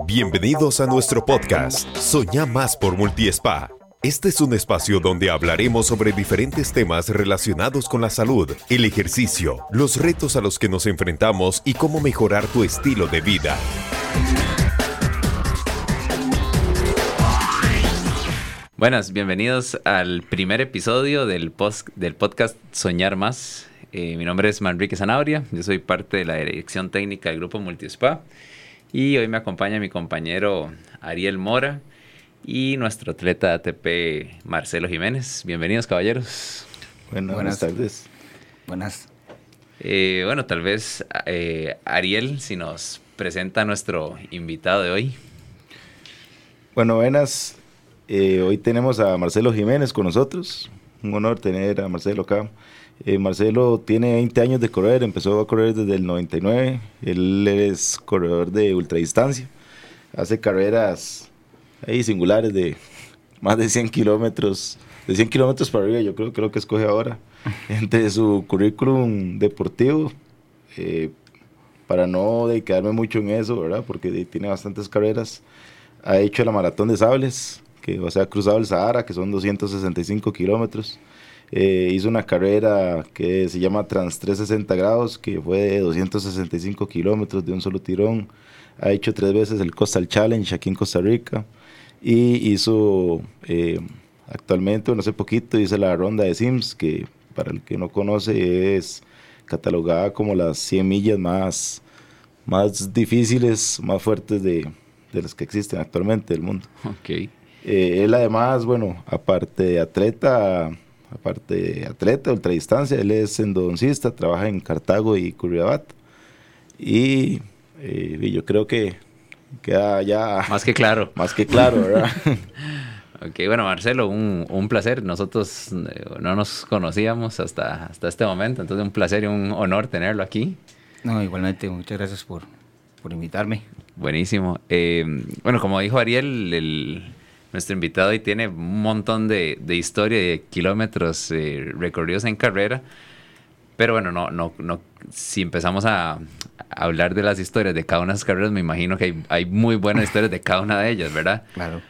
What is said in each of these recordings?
Bienvenidos a nuestro podcast Soñá más por Multiespa. Este es un espacio donde hablaremos sobre diferentes temas relacionados con la salud, el ejercicio, los retos a los que nos enfrentamos y cómo mejorar tu estilo de vida. Buenas, bienvenidos al primer episodio del, del podcast Soñar Más. Eh, mi nombre es Manrique Zanabria, yo soy parte de la dirección técnica del grupo Multispa y hoy me acompaña mi compañero Ariel Mora y nuestro atleta ATP Marcelo Jiménez. Bienvenidos caballeros. buenas, tardes. Buenas. Eh, bueno, tal vez eh, Ariel, si nos presenta a nuestro invitado de hoy. Bueno, buenas. Eh, hoy tenemos a Marcelo Jiménez con nosotros. Un honor tener a Marcelo acá. Eh, Marcelo tiene 20 años de correr, empezó a correr desde el 99. Él es corredor de ultradistancia. Hace carreras ahí singulares de más de 100 kilómetros, de 100 kilómetros para arriba, yo creo, creo que escoge ahora. Entre su currículum deportivo, eh, para no dedicarme mucho en eso, ¿verdad? Porque tiene bastantes carreras. Ha hecho la maratón de sables, que o sea, ha cruzado el Sahara, que son 265 kilómetros. Eh, hizo una carrera que se llama Trans 360 grados, que fue de 265 kilómetros de un solo tirón. Ha hecho tres veces el Coastal Challenge aquí en Costa Rica. Y hizo eh, actualmente, bueno, hace poquito, hizo la ronda de Sims, que para el que no conoce es catalogada como las 100 millas más, más difíciles, más fuertes de, de las que existen actualmente en el mundo. Okay. Eh, él además, bueno, aparte de atleta, aparte de atleta, ultradistancia, él es endodoncista, trabaja en Cartago y Curriabat. Y, eh, yo creo que queda ya... Más que claro. Más que claro, ¿verdad? ok, bueno, Marcelo, un, un, placer. Nosotros eh, no nos conocíamos hasta, hasta este momento, entonces un placer y un honor tenerlo aquí. No, igualmente, muchas gracias por, por invitarme. Buenísimo. bueno, como dijo Ariel, el nuestro invitado hoy tiene un montón de, de historia de kilómetros eh, recorridos en carrera. Pero bueno, no, no, no, si empezamos a, hablar de las historias de cada una de esas carreras, me imagino que hay, hay, muy buenas historias de cada una de ellas, ¿verdad? Claro.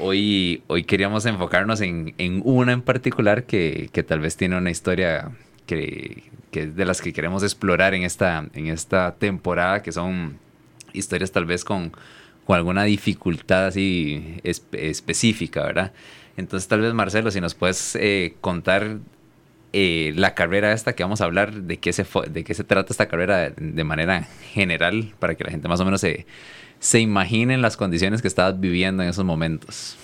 Hoy, hoy queríamos enfocarnos en, en una en particular que, que, tal vez tiene una historia que, que, es de las que queremos explorar en esta, en esta temporada, que son historias tal vez con, con alguna dificultad así específica, ¿verdad? Entonces tal vez Marcelo, si nos puedes eh, contar eh, la carrera esta que vamos a hablar, de qué se, de qué se trata esta carrera de, manera general, para que la gente más o menos se, se imagine las condiciones que estabas viviendo en esos momentos.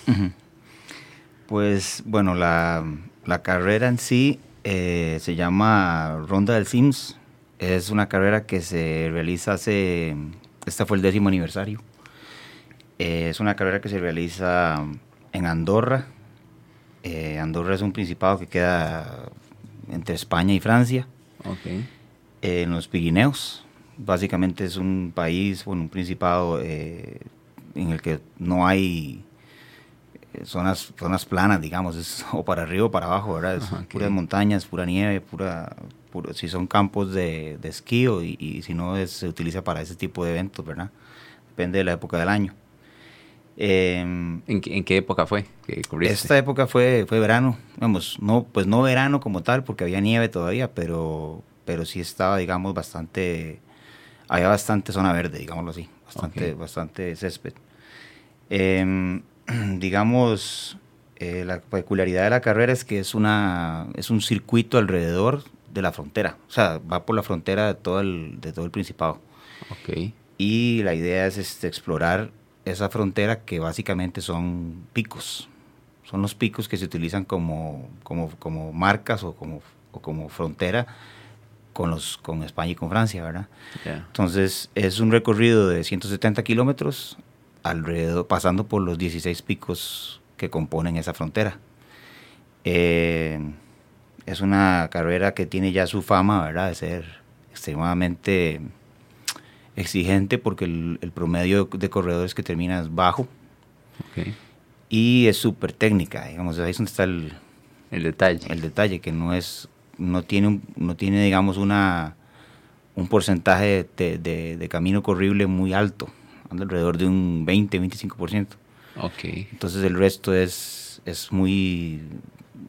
Pues bueno, la, la, carrera en sí eh, se llama Ronda del Sims. Es una carrera que se realiza hace, este fue el décimo aniversario. Eh, es una carrera que se realiza en Andorra. Eh, Andorra es un principado que queda entre España y Francia. en los Pirineos. Básicamente es un país, bueno, un principado eh, en el que no hay zonas, zonas planas, digamos, es o para arriba o para abajo, ¿verdad? Es puras montañas, pura nieve, pura, si son campos de, de esquí y, si no se utiliza para ese tipo de eventos, ¿verdad? Depende de la época del año. Em, ¿En, qué, época fue que Esta época fue, fue verano, vamos, no, pues no verano como tal, porque había nieve todavía, pero, pero sí estaba, digamos, bastante, había bastante zona verde, digámoslo así, bastante, bastante césped. Em, digamos, eh, la peculiaridad de la carrera es que es, una, es un circuito alrededor de la frontera, o sea, va por la frontera de todo el, de todo el Principado. Okay. Y la idea es este, explorar esa frontera que básicamente son picos. Son los picos que se utilizan como, como, como marcas o como, o como frontera con, los, con España y con Francia, ¿verdad? Entonces es un recorrido de 170 kilómetros alrededor, pasando por los 16 picos que componen esa frontera. Eh, es una carrera que tiene ya su fama, ¿verdad? De ser extremadamente exigente porque el, promedio de corredores que termina es bajo. Y es súper técnica, digamos, ahí es donde está el, el detalle. El detalle, que no es, no tiene, no tiene digamos, una, un porcentaje de, de, camino corrible muy alto. anda alrededor de un 20-25%. Ok. Entonces el resto es, es muy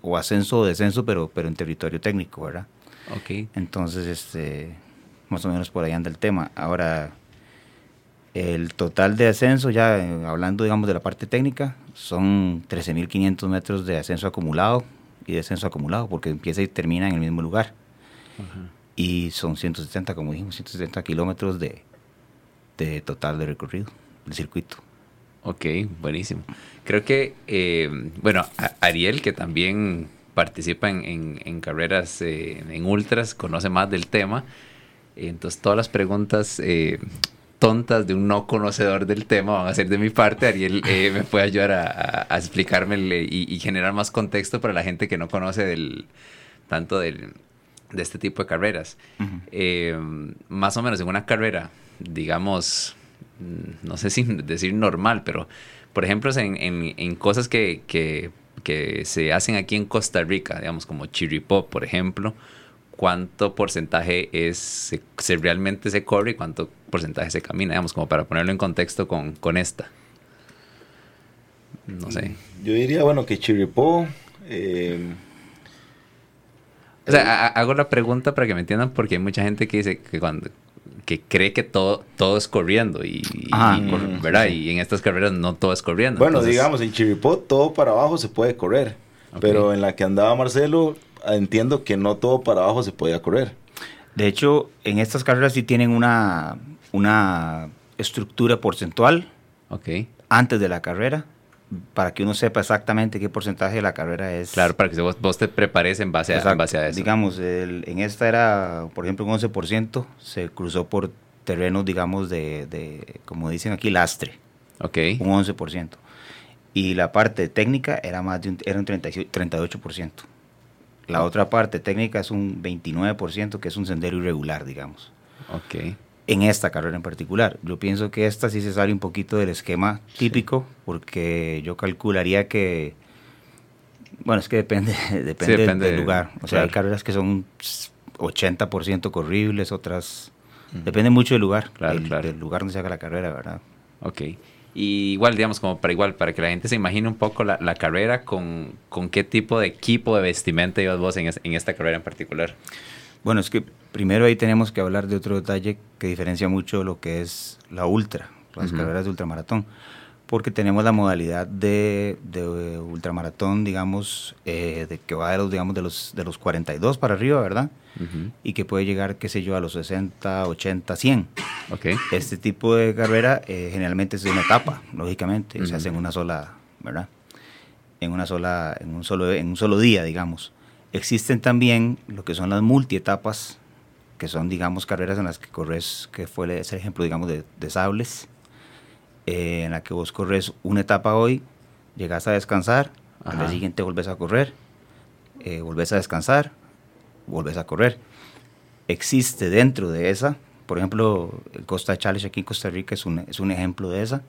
o ascenso o descenso, pero, pero en territorio técnico, ¿verdad? Ok. Entonces, este, más o menos por ahí anda el tema. Ahora, el total de ascenso, ya eh, hablando, digamos, de la parte técnica, son 13.500 metros de ascenso acumulado y descenso acumulado, porque empieza y termina en el mismo lugar. Y son 170, como dijimos, 170 kilómetros de, de total de recorrido del circuito. Ok, buenísimo. Creo que, eh, bueno, Ariel, que también participa en, en- en carreras eh, en ultras, conoce más del tema. Entonces, todas las preguntas eh, tontas de un no conocedor del tema van a ser de mi parte. Ariel eh, me puede ayudar a, a- a explicarme el- y, y generar más contexto para la gente que no conoce del, tanto del, de este tipo de carreras. Eh, más o menos en una carrera, digamos, mm, no sé si decir normal, pero por ejemplo en, en- en cosas que, que- que se hacen aquí en Costa Rica, digamos como Chiripó, por ejemplo, ¿cuánto porcentaje es se, se realmente se corre y cuánto porcentaje se camina? Digamos, como para ponerlo en contexto con, con esta. No sé. Yo diría, bueno, que Chiripó, eh, O sea, ha- hago la pregunta para que me entiendan porque hay mucha gente que dice que cuando que cree que todo todo es corriendo y, y- Ajá, y- correcto, ¿verdad? sí. Y en estas carreras no todo es corriendo. bueno, Entonces, digamos, en Chiripó todo para abajo se puede correr, pero en la que andaba Marcelo, entiendo que no todo para abajo se podía correr. De hecho, en estas carreras sí tienen una, una estructura porcentual Ok. antes de la carrera para que uno sepa exactamente qué porcentaje de la carrera es. Claro, para que vos, vos te prepares en base a, en base a eso. Digamos, el- en esta era, por ejemplo, un 11%, se cruzó por terrenos, digamos, de, de, como dicen aquí, lastre, ok. un 11%. Y la parte técnica era más de un, era un 36 38%. La otra parte técnica es un 29%, que es un sendero irregular, digamos. Ok. En esta carrera en particular. Yo pienso que esta sí se sale un poquito del esquema típico, porque yo calcularía que. Bueno, es que depende, depende, depende del de- lugar. O sea, hay carreras que son 80% corribles, otras. Depende mucho del lugar, claro. del lugar donde se haga la carrera, ¿verdad? Ok. Y igual, digamos, como para igual, para que la gente se imagine un poco la, la carrera, con, con qué tipo de equipo de vestimenta ibas vos en, es- en esta carrera en particular. Bueno, es que primero ahí tenemos que hablar de otro detalle que diferencia mucho lo que es la ultra, las carreras de ultramaratón, porque tenemos la modalidad de, de ultramaratón, digamos, eh, de que va de los, digamos, de los, de los 42 para arriba, ¿verdad? Y que puede llegar, qué sé yo, a los 60, 80, 100. Ok. Este tipo de carrera eh, generalmente es de una etapa, lógicamente, se hace en una sola, ¿verdad? En una sola, en un solo, en un solo día, digamos. Existen también lo que son las multietapas, que son, digamos, carreras en las que corres, que fue ese ejemplo, digamos, de, de sables, eh, en la que vos corres una etapa hoy, llegas a descansar, al día siguiente volvés a correr, eh, volvés a descansar, volvés a correr. Existe dentro de esa, por ejemplo, el Costa Challenge aquí en Costa Rica es un, es un ejemplo de esa.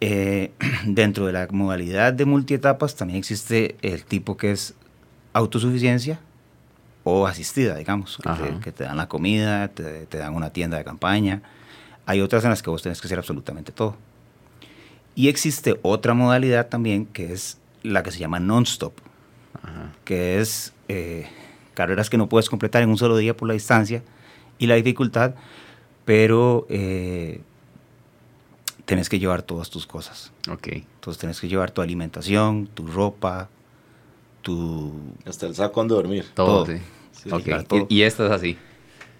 Eh, dentro de la modalidad de multietapas también existe el tipo que es autosuficiencia o asistida, digamos, que, te, que te dan la comida, te, te dan una tienda de campaña. Hay otras en las que vos tenés que hacer absolutamente todo. Y existe otra modalidad también que es la que se llama non-stop, Ajá. que es eh, carreras que no puedes completar en un solo día por la distancia y la dificultad, pero eh, tenés que llevar todas tus cosas. Ok. Entonces tenés que llevar tu alimentación, tu ropa, tu... Hasta el saco donde dormir. Todo, Todo. sí. Sí, Ok. claro, todo. Y, y esta es así.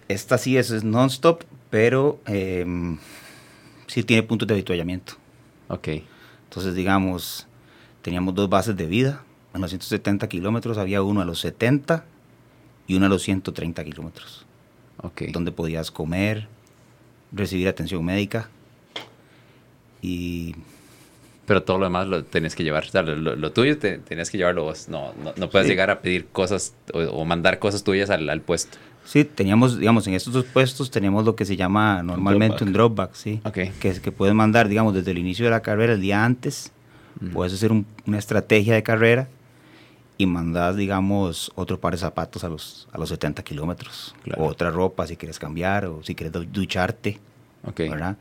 Esta sí es, es non-stop, pero eh, sí tiene puntos de avituallamiento. Ok. Entonces, digamos, teníamos dos bases de vida. En los 170 kilómetros había uno a los 70 y uno a los 130 kilómetros. Ok. donde podías comer, recibir atención médica y Pero todo lo demás lo tenés que llevar. O sea, lo, tuyo te, tenés que llevarlo vos. No, no, no puedes Sí. llegar a pedir cosas o, o mandar cosas tuyas al, al puesto. Sí, teníamos, digamos, en estos dos puestos teníamos lo que se llama normalmente un dropback, sí, Ok. que que puedes mandar, digamos, desde el inicio de la carrera, el día antes, Ujú. puedes hacer un- una estrategia de carrera y mandas, digamos, otro par de zapatos a los, a los 70 kilómetros, Claro. o otra ropa si quieres cambiar, o si quieres du- ducharte, Ok. ¿verdad?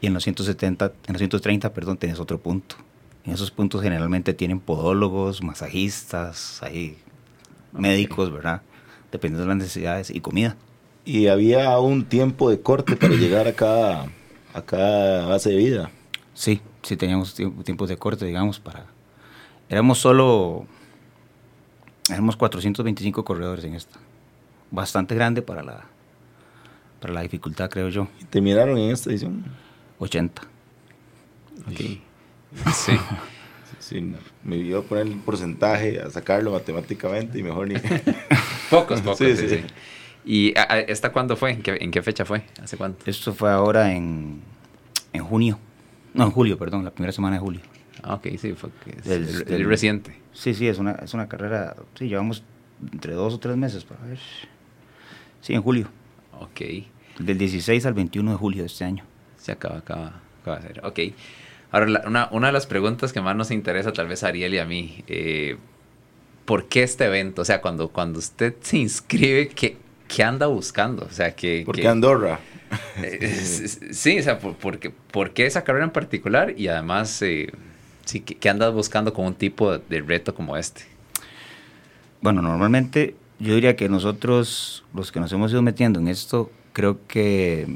y en los 170, en los 130, perdón, tenés otro punto. En esos puntos generalmente tienen podólogos, masajistas, hay médicos, ¿verdad? Dependiendo de las necesidades y comida. Y había un tiempo de corte para llegar a cada, a cada base de vida. Sí, sí teníamos tiempos de corte, digamos, para... Éramos solo... Éramos 425 corredores en esta. Bastante grande para la, para la dificultad, creo yo. ¿Y terminaron en esta edición? 80. Ok. Sí. sí me dio a poner el porcentaje, a sacarlo matemáticamente y mejor ni... pocos, pocos, sí, sí. ¿Y esta cuándo fue? ¿En qué, ¿En qué, fecha fue? ¿Hace cuánto? Esto fue ahora en, en junio. No, en julio, perdón, la primera semana de julio. Ah, ok, sí, fue que es reciente. Sí, sí, es una, es una carrera, sí, llevamos entre dos o tres meses para ver. Sí, en julio. Ok. Del 16 al 21 de julio de este año. Se acaba, acaba, acaba de ser. Ok. Ahora, una, una, de las preguntas que más nos interesa tal vez a Ariel y a mí, eh, ¿por qué este evento? O sea, cuando, cuando usted se inscribe, ¿qué, qué anda buscando? O sea, que... ¿Por qué Andorra? Eh, sí, o sea, por, qué, esa carrera en particular? Y además, eh, sí, ¿qué, andas buscando con un tipo de reto como este? Bueno, normalmente yo diría que nosotros, los que nos hemos ido metiendo en esto, creo que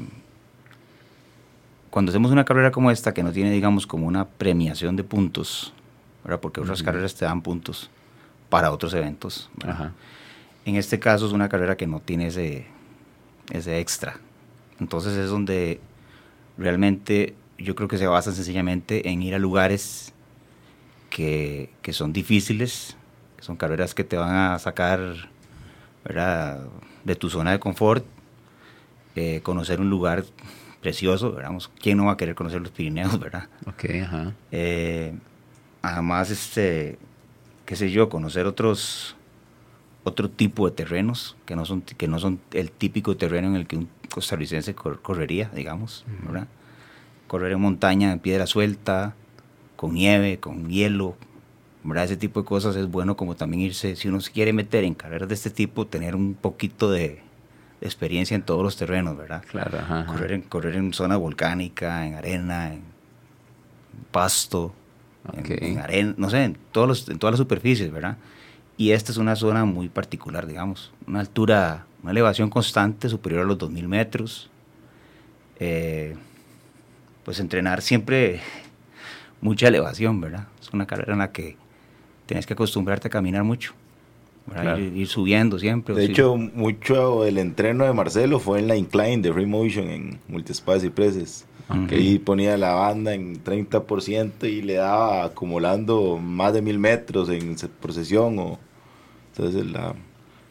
cuando hacemos una carrera como esta, que no tiene, digamos, como una premiación de puntos, ¿verdad? porque otras carreras te dan puntos para otros eventos. En este caso es una carrera que no tiene ese, ese extra. Entonces es donde realmente yo creo que se basa sencillamente en ir a lugares que, que son difíciles, que son carreras que te van a sacar ¿verdad? de tu zona de confort, eh, conocer un lugar precioso, ¿verdad? ¿Quién no va a querer conocer los Pirineos, verdad? Ok, ajá. Eh, además, este, qué sé yo, conocer otros, otro tipo de terrenos que no son, que no son el típico terreno en el que un costarricense correría, digamos, ¿verdad? Correr en montaña, en piedra suelta, con nieve, con hielo, ¿verdad? Ese tipo de cosas es bueno como también irse, si uno se quiere meter en carreras de este tipo, tener un poquito de, experiencia en todos los terrenos, ¿verdad? Claro, Correr, en, correr en zona volcánica, en arena, en pasto, en, arena, no sé, en, todos los, en todas las superficies, ¿verdad? Y esta es una zona muy particular, digamos, una altura, una elevación constante superior a los 2.000 metros. Eh, pues entrenar siempre mucha elevación, ¿verdad? Es una carrera en la que tienes que acostumbrarte a caminar mucho. Ir, subiendo siempre. De hecho, mucho del entreno de Marcelo fue en la incline de Free Motion en Multispace y Preses. Que ahí ponía la banda en 30% y le daba acumulando más de mil metros en procesión. O, entonces, la,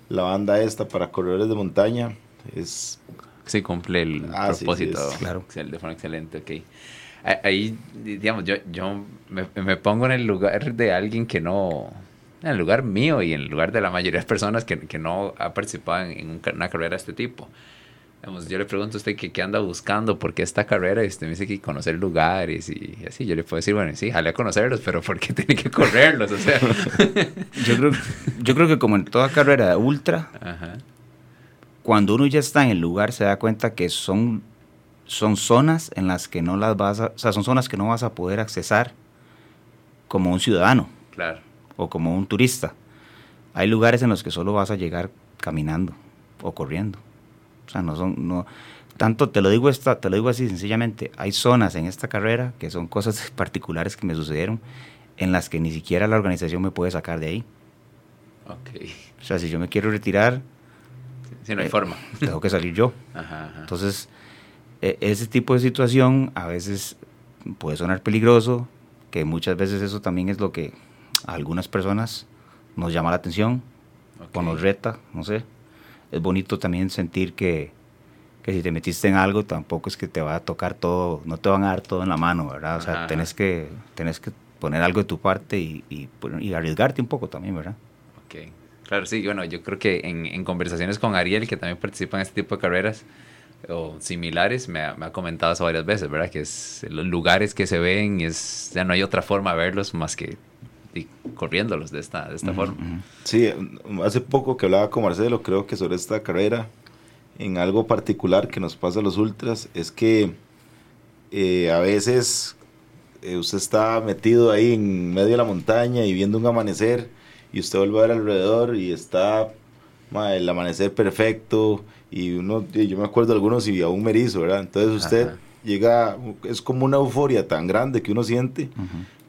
la banda esta para corredores de montaña es. Sí, cumple el ah, propósito. claro. De forma excelente, ok. Ahí, digamos, yo, yo me, me pongo en el lugar de alguien que no en el lugar mío y en el lugar de la mayoría de personas que, que no ha participado en, una carrera de este tipo. yo le pregunto a usted qué anda buscando, por qué esta carrera, y usted me dice que conocer lugares y así. Yo le puedo decir, bueno, sí, jale a conocerlos, pero ¿por qué tiene que correrlos? O sea. yo, creo, yo creo que como en toda carrera de ultra, cuando uno ya está en el lugar se da cuenta que son, son zonas en las que no las vas a, o sea, son zonas que no vas a poder accesar como un ciudadano. Claro o como un turista. Hay lugares en los que solo vas a llegar caminando o corriendo. O sea, no son, no, tanto te lo digo esta, te lo digo así sencillamente, hay zonas en esta carrera que son cosas particulares que me sucedieron en las que ni siquiera la organización me puede sacar de ahí. Ok. O sea, si yo me quiero retirar, si no hay eh, forma. Tengo que salir yo. Entonces, e, ese tipo de situación a veces puede sonar peligroso, que muchas veces eso también es lo que a algunas personas nos llama la atención o nos reta, no sé. Es bonito también sentir que, que, si te metiste en algo tampoco es que te va a tocar todo, no te van a dar todo en la mano, ¿verdad? O sea, tenés que, tenés que poner algo de tu parte y, y, arriesgarte un poco también, ¿verdad? Ok, claro, sí, bueno, yo creo que en, en, conversaciones con Ariel, que también participa en este tipo de carreras o similares, me ha, me ha comentado eso varias veces, ¿verdad? Que es los lugares que se ven, es, ya no hay otra forma de verlos más que y corriéndolos de esta, de esta forma. Sí, hace poco que hablaba con Marcelo, creo que sobre esta carrera, en algo particular que nos pasa a los ultras, es que eh, a veces eh, usted está metido ahí en medio de la montaña y viendo un amanecer y usted vuelve a ver alrededor y está el amanecer perfecto y uno, yo me acuerdo de algunos y aún me erizo, ¿verdad? Entonces usted llega, es como una euforia tan grande que uno siente,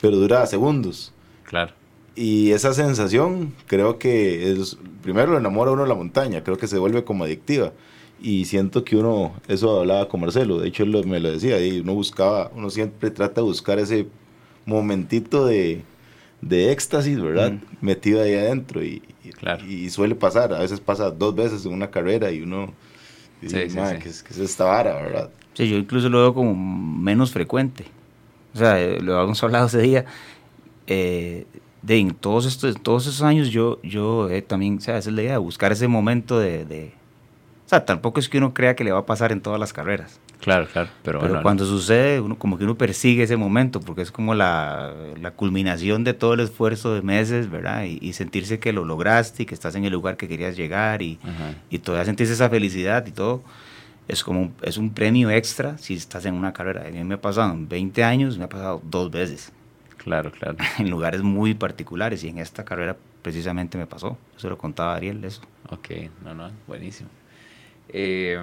pero dura segundos. Claro. Y esa sensación creo que es, primero lo enamora uno de la montaña, creo que se vuelve como adictiva. Y siento que uno, eso hablaba con Marcelo, de hecho él me lo decía, y uno buscaba, uno siempre trata de buscar ese momentito de, de éxtasis, ¿verdad? Metido ahí adentro y, y, suele pasar, a veces pasa dos veces en una carrera y uno dice, sí, que, es, esta vara, ¿verdad? Sí, yo incluso lo veo como menos frecuente. O sea, eh, lo habíamos hablado ese día. Eh, de en todos estos todos esos años yo yo eh, también o sea esa es la idea de buscar ese momento de, de, o sea tampoco es que uno crea que le va a pasar en todas las carreras. Claro claro pero, pero cuando sucede uno como que uno persigue ese momento porque es como la, la culminación de todo el esfuerzo de meses verdad y, sentirse que lo lograste y que estás en el lugar que querías llegar y, y todavía sentirse esa felicidad y todo es como un, es un premio extra si estás en una carrera. A mí me ha pasado en 20 años me ha pasado dos veces Claro, claro. En lugares muy particulares y en esta carrera precisamente me pasó. Eso lo contaba Ariel, eso. Ok, no, no, buenísimo. Eh,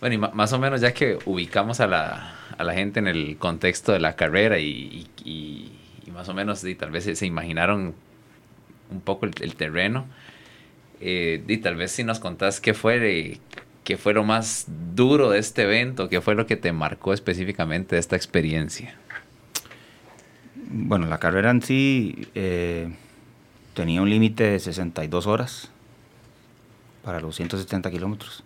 bueno, y más o menos ya que ubicamos a la, a la, gente en el contexto de la carrera y, y, más o menos y tal vez se, imaginaron un poco el, terreno, eh, y tal vez si nos contás qué fue, qué fue lo más duro de este evento, qué fue lo que te marcó específicamente de esta experiencia. Bueno, la carrera en sí eh, tenía un límite de 62 horas para los 170 kilómetros.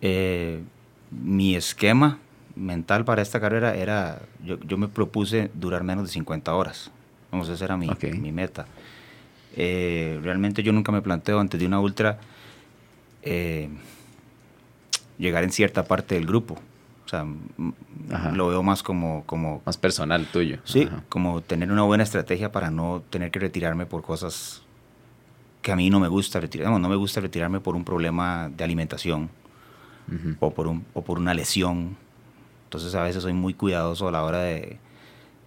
Eh, mi esquema mental para esta carrera era, yo, me propuse durar menos de 50 horas. Vamos, esa era mi, mi meta. Eh, realmente yo nunca me planteo antes de una ultra llegar en cierta parte del grupo. O sea, lo veo más como, como... Más personal tuyo. Sí, como tener una buena estrategia para no tener que retirarme por cosas que a mí no me gusta retirarme. No, me gusta retirarme por un problema de alimentación o, por un, o por una lesión. Entonces a veces soy muy cuidadoso a la hora de,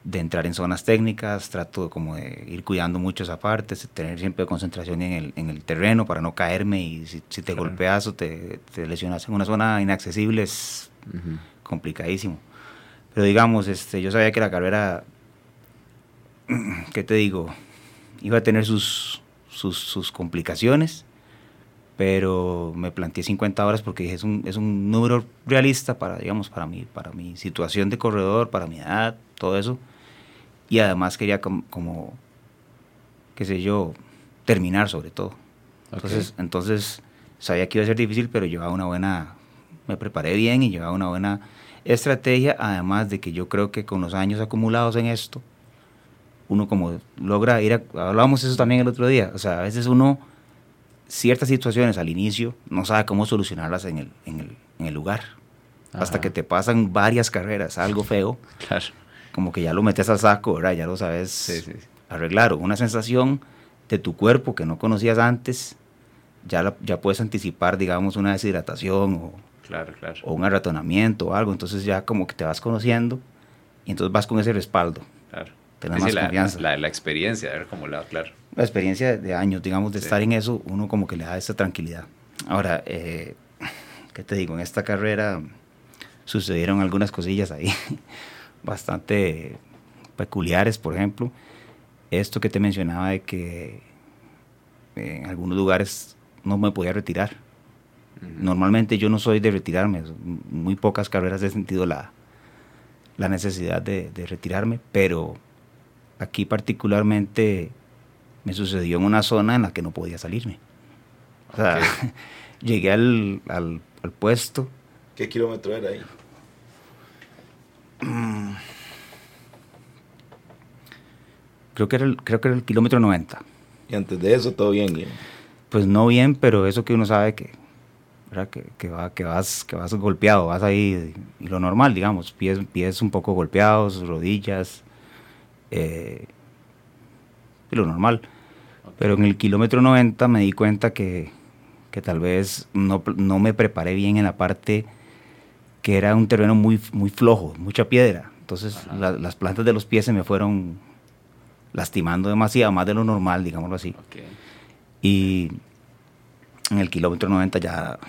de entrar en zonas técnicas, trato como de ir cuidando mucho esa parte, tener siempre concentración en el, en el terreno para no caerme y si, te golpeas o te, te, lesionas en una zona inaccesible es complicadísimo. Pero digamos, este, yo sabía que la carrera, ¿qué te digo? Iba a tener sus, sus, complicaciones, pero me planteé 50 horas porque dije, es un, es un número realista para, digamos, para mi, para mi situación de corredor, para mi edad, todo eso. Y además quería como, qué sé yo, terminar sobre todo. Entonces, entonces sabía que iba a ser difícil, pero llevaba una buena, me preparé bien y llevaba una buena estrategia, además de que yo creo que con los años acumulados en esto, uno como logra ir, a, hablábamos eso también el otro día, o sea, a veces uno, ciertas situaciones al inicio, no sabe cómo solucionarlas en el, en el, en el lugar, hasta que te pasan varias carreras, algo feo, como que ya lo metes al saco, ¿verdad? Ya lo sabes arreglar, una sensación de tu cuerpo que no conocías antes, ya, ya puedes anticipar, digamos, una deshidratación o Claro, claro. O un arratonamiento o algo. Entonces ya como que te vas conociendo y entonces vas con ese respaldo. Claro. Tienes más la, confianza. La, la, experiencia, a ver cómo la, claro. La experiencia de años, digamos, de estar en eso, uno como que le da esa tranquilidad. Ahora, eh, ¿qué te digo? En esta carrera sucedieron algunas cosillas ahí bastante peculiares, por ejemplo. Esto que te mencionaba de que en algunos lugares no me podía retirar Normalmente yo no soy de retirarme, muy pocas carreras he sentido la, la necesidad de, retirarme, pero aquí particularmente me sucedió en una zona en la que no podía salirme. O sea, llegué al, al, puesto. ¿Qué kilómetro era ahí? Creo que, era el, creo que era el kilómetro 90. ¿Y antes de eso todo bien? Pues no bien, pero eso que uno sabe que que, que, va, que, vas, que vas golpeado, vas ahí, y lo normal, digamos, pies, pies un poco golpeados, rodillas, eh, y lo normal. Pero en el kilómetro 90 me di cuenta que, que tal vez no, no, me preparé bien en la parte que era un terreno muy, muy flojo, mucha piedra. Entonces la- las plantas de los pies se me fueron lastimando demasiado, más de lo normal, digámoslo así. Ok. Y en el kilómetro 90 ya,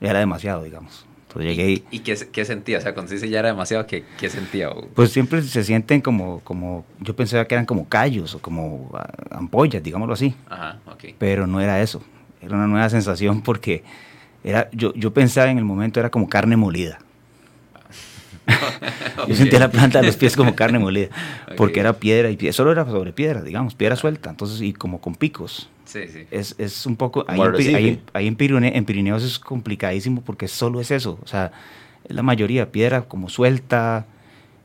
era demasiado, digamos. Entonces llegué y ¿Y qué, qué sentía? O sea, cuando se dice ya era demasiado, ¿qué, qué sentía? O- pues siempre se sienten como, como, yo pensaba que eran como callos o como ah, ampollas, digámoslo así. Ajá, ok. pero no era eso. Era una nueva sensación porque era, yo, yo pensaba en el momento era como carne molida. Yo sentía la planta de los pies como carne molida, porque era piedra y pie- solo era sobre piedra, digamos, piedra suelta, entonces y como con picos. Sí, sí. Es, es un poco, ahí, en, Pi- arrecife. ahí- ahí en, Pirine- en Pirineos es complicadísimo porque solo es eso, o sea, es la mayoría piedra como suelta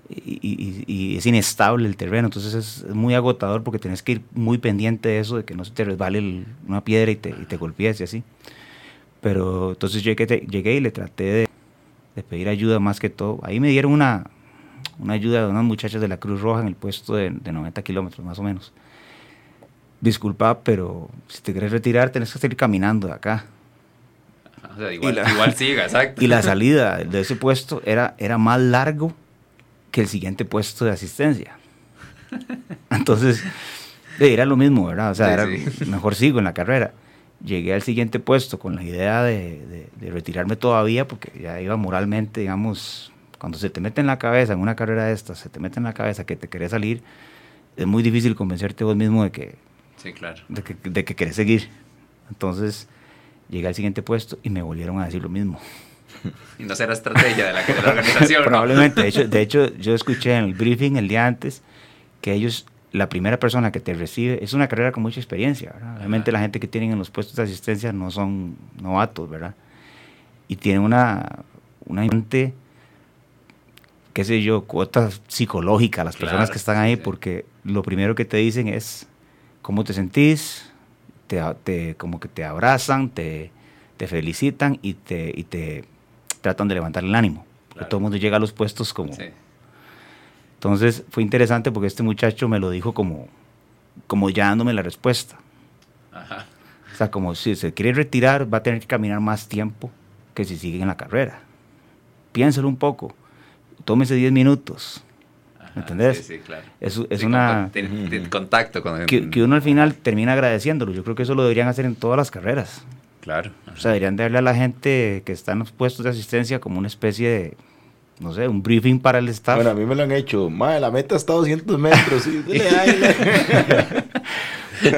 y, y- y es inestable el terreno, entonces es, es muy agotador porque tienes que ir muy pendiente de eso, de que no se te resbale el- una piedra y te, y te golpees y así. Pero entonces llegué, llegué y le traté de, de pedir ayuda más que todo. Ahí me dieron una, una ayuda de unas muchachas de la Cruz Roja en el puesto de, de 90 kilómetros más o menos. Disculpa, pero si te quieres retirar tenés que seguir caminando de acá. O sea, igual, la- igual siga, exacto. Y la salida de ese puesto era, era más largo que el siguiente puesto de asistencia. Entonces, eh, era lo mismo, ¿verdad? O sea, era, sí. mejor sigo en la carrera. Llegué al siguiente puesto con la idea de, de- de retirarme todavía porque ya iba moralmente, digamos, cuando se te mete en la cabeza, en una carrera de estas, se te mete en la cabeza que te querés salir, es muy difícil convencerte vos mismo de que, Sí, claro. de que, de que querés seguir. Entonces, llegué al siguiente puesto y me volvieron a decir lo mismo. Y no será estrategia de la, de la organización. ¿no? Probablemente. De hecho, de hecho, yo escuché en el briefing el día antes que ellos, la primera persona que te recibe, es una carrera con mucha experiencia, ¿verdad? Obviamente la gente que tienen en los puestos de asistencia no son novatos, ¿verdad? Y tienen una, una importante, qué sé yo, cuota psicológica a las personas Claro, que están ahí, sí. porque lo primero que te dicen es cómo te sentís, te, te- como que te abrazan, te, te felicitan y te, y te tratan de levantar el ánimo. Porque Claro. todo el mundo llega a los puestos como... Sí. Entonces fue interesante porque este muchacho me lo dijo como, como ya dándome la respuesta. Ajá. O sea, como si se quiere retirar va a tener que caminar más tiempo que si sigue en la carrera. Piénselo un poco. Tómese 10 minutos. ¿Me entendés? Sí, sí, claro. Es, es Sí, una... tiene contacto con Que, que uno al final termina agradeciéndolo. Yo creo que eso lo deberían hacer en todas las carreras. Claro. O sea, deberían darle a la gente que está en los puestos de asistencia como una especie de, no sé, un briefing para el staff. Bueno, a mí me lo han hecho. Madre, la meta está a 200 metros. sí,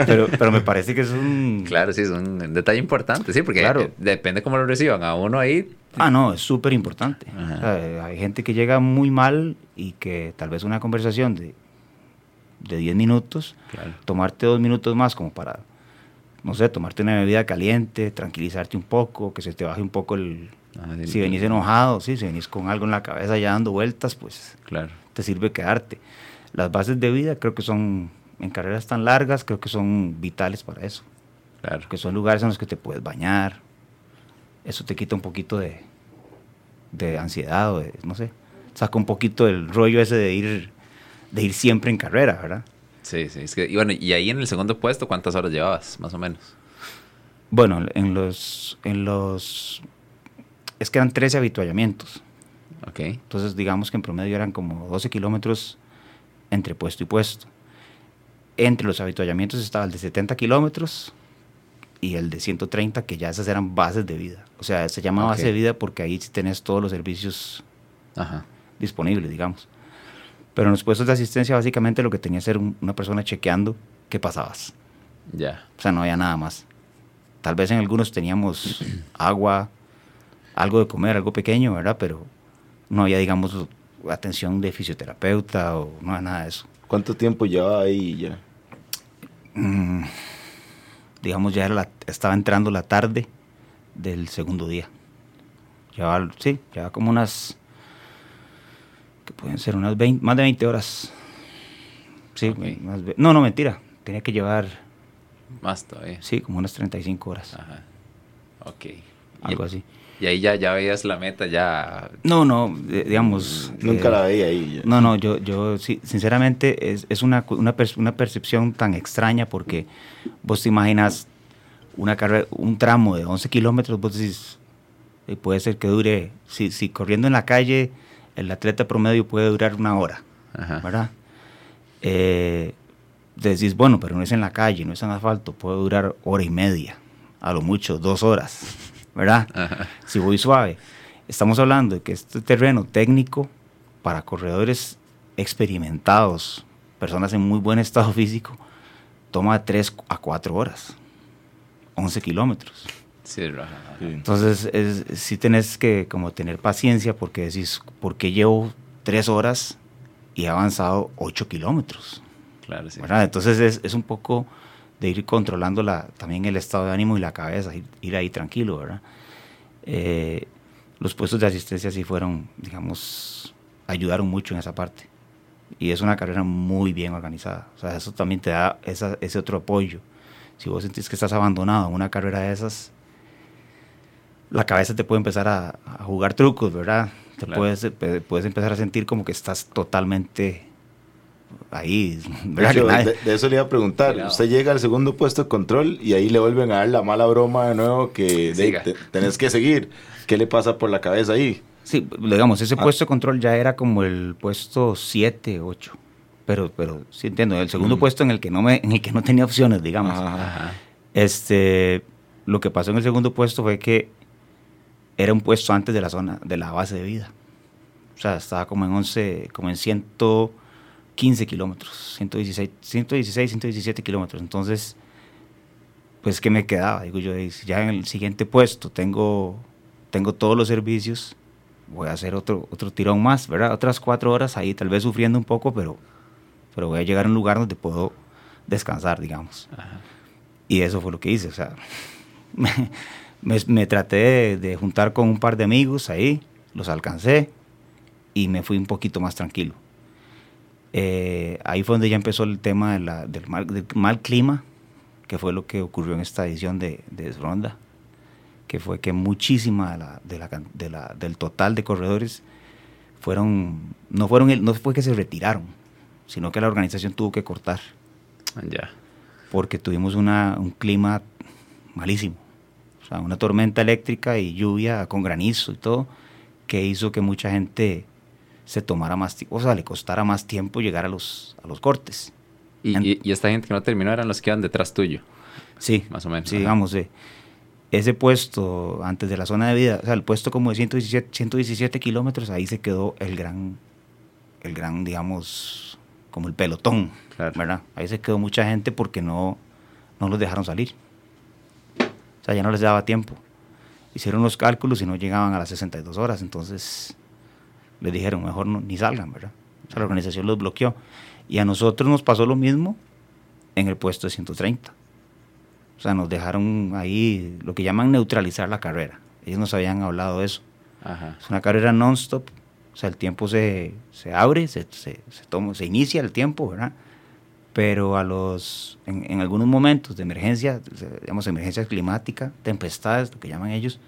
pero, pero me parece que es un... Claro, sí, es un detalle importante, sí, porque Claro. depende cómo lo reciban. A uno ahí, Ah, no, es súper importante. Ajá. O sea, eh, hay gente que llega muy mal y que tal vez una conversación de, de 10 minutos, Claro. tomarte dos minutos más como para, no sé, tomarte una bebida caliente, tranquilizarte un poco, que se te baje un poco el... Ah, Si venís enojado, sí, si venís con algo en la cabeza ya dando vueltas, pues Claro. te sirve quedarte. Las bases de vida creo que son, en carreras tan largas, creo que son vitales para eso. Claro. Porque son lugares en los que te puedes bañar. Eso te quita un poquito de, de ansiedad o de, no sé, saca un poquito el rollo ese de ir, de ir siempre en carrera, ¿verdad? Sí, sí. Es que, y bueno, y ahí en el segundo puesto, ¿cuántas horas llevabas, más o menos? Bueno, en los, en los, es que eran 13 habituallamientos. Ok. Entonces, digamos que en promedio eran como 12 kilómetros entre puesto y puesto. Entre los habituallamientos estaba el de 70 kilómetros y el de 130, que ya esas eran bases de vida. O sea, se llama Ok. base de vida porque ahí tenés todos los servicios Ajá. disponibles, digamos. Pero en los puestos de asistencia, básicamente lo que tenía que un- una persona chequeando qué pasabas. Ya. O sea, no había nada más. Tal vez en algunos teníamos agua, algo de comer, algo pequeño, ¿verdad? Pero no había, digamos, atención de fisioterapeuta o no había nada de eso. ¿Cuánto tiempo lleva ahí ya? Mm, digamos, ya era la- estaba entrando la tarde del segundo día. Llevaba, sí, llevaba como unas, que pueden ser unas 20, más de 20 horas. Sí, no, no, mentira. Tenía que llevar, Más todavía. sí, como unas 35 horas, Ajá. Ok. Algo así. Y ahí ya, ya veías la meta, ya. No, no, eh, digamos... Nunca eh, la veía ahí. ya. No, no, yo, yo sí, sinceramente es, es una, una, una percepción tan extraña porque vos te imaginas una carrera, un tramo de 11 kilómetros, vos decís, Y puede ser que dure, si, si corriendo en la calle, el atleta promedio puede durar una hora, Ajá. ¿verdad? Eh, decís, bueno, pero no es en la calle, no es en asfalto, puede durar hora y media, a lo mucho dos horas, ¿verdad? Ajá. Si voy suave. Estamos hablando de que este terreno técnico para corredores experimentados, personas en muy buen estado físico, toma de 3 a 4 horas, 11 kilómetros. Sí. Entonces, es, sí tenés que como tener paciencia porque decís, ¿por qué llevo 3 horas y he avanzado 8 kilómetros? Claro, sí. ¿verdad? Entonces es, es un poco de ir controlando la, también el estado de ánimo y la cabeza, ir, ir ahí tranquilo, ¿verdad? Eh, los puestos de asistencia sí fueron, digamos, ayudaron mucho en esa parte. Y es una carrera muy bien organizada. O sea, eso también te da esa- ese otro apoyo. Si vos sentís que estás abandonado en una carrera de esas, la cabeza te puede empezar a, a jugar trucos, ¿verdad? Te Claro. puedes, pe- puedes empezar a sentir como que estás totalmente ahí, De, ¿verdad? hecho, Que nadie- de- de eso le iba a preguntar. Usted llega al segundo puesto de control y ahí le vuelven a dar la mala broma de nuevo que de- te- tenés que seguir. ¿Qué le pasa por la cabeza ahí? Sí, digamos, ese Ah. puesto de control ya era como el puesto 7, 8. Pero, pero sí entiendo, el segundo Mm. puesto en el que no me, en el que no tenía opciones, digamos. Ajá. Ajá. Este, lo que pasó en el segundo puesto fue que era un puesto antes de la zona, de la base de vida. O sea, estaba como en 11, como en 115 kilómetros, 116, 116, 117 kilómetros. Entonces, pues, ¿qué me quedaba? Digo yo, "Ey, si ya en el siguiente puesto tengo, tengo todos los servicios, voy a hacer otro, otro tirón más, ¿verdad? Otras cuatro horas ahí, tal vez sufriendo un poco, pero, pero voy a llegar a un lugar donde puedo descansar, digamos. Ajá. Y eso fue lo que hice, o sea, me, me- me traté de, de juntar con un par de amigos ahí, los alcancé y me fui un poquito más tranquilo. Eh, ahí fue donde ya empezó el tema de la- del, mal, del mal clima, que fue lo que ocurrió en esta edición de, de Ronda, que fue que muchísima de la, de del total de corredores fueron, no, fueron el- no fue que se retiraron, sino que la organización tuvo que cortar Ya. porque tuvimos una, un clima malísimo. O sea, una tormenta eléctrica y lluvia con granizo y todo, que hizo que mucha gente se tomara más tiempo, o sea, le costara más tiempo llegar a los, a los cortes. Y, En- y- y esta gente que no terminó eran los que iban detrás tuyo, Sí, más o menos. sí, Ajá. digamos, eh, ese puesto antes de la zona de vida, o sea, el puesto como de 117, 117 kilómetros, ahí se quedó el gran, el gran, digamos, como el pelotón, Claro. ¿verdad? Ahí se quedó mucha gente porque no, no los dejaron salir. O sea, ya no les daba tiempo. Hicieron los cálculos y no llegaban a las 62 horas, entonces les dijeron, mejor no, ni salgan, ¿verdad? O sea, la organización los bloqueó. Y a nosotros nos pasó lo mismo en el puesto de 130. O sea, nos dejaron ahí lo que llaman neutralizar la carrera. Ellos nos habían hablado de eso. Ajá. Es una carrera non-stop. O sea, el tiempo se, se abre, se, se, se toma, se inicia el tiempo, ¿verdad? Pero a los, en, en algunos momentos de emergencia, digamos, emergencia climática, tempestades, lo que llaman ellos,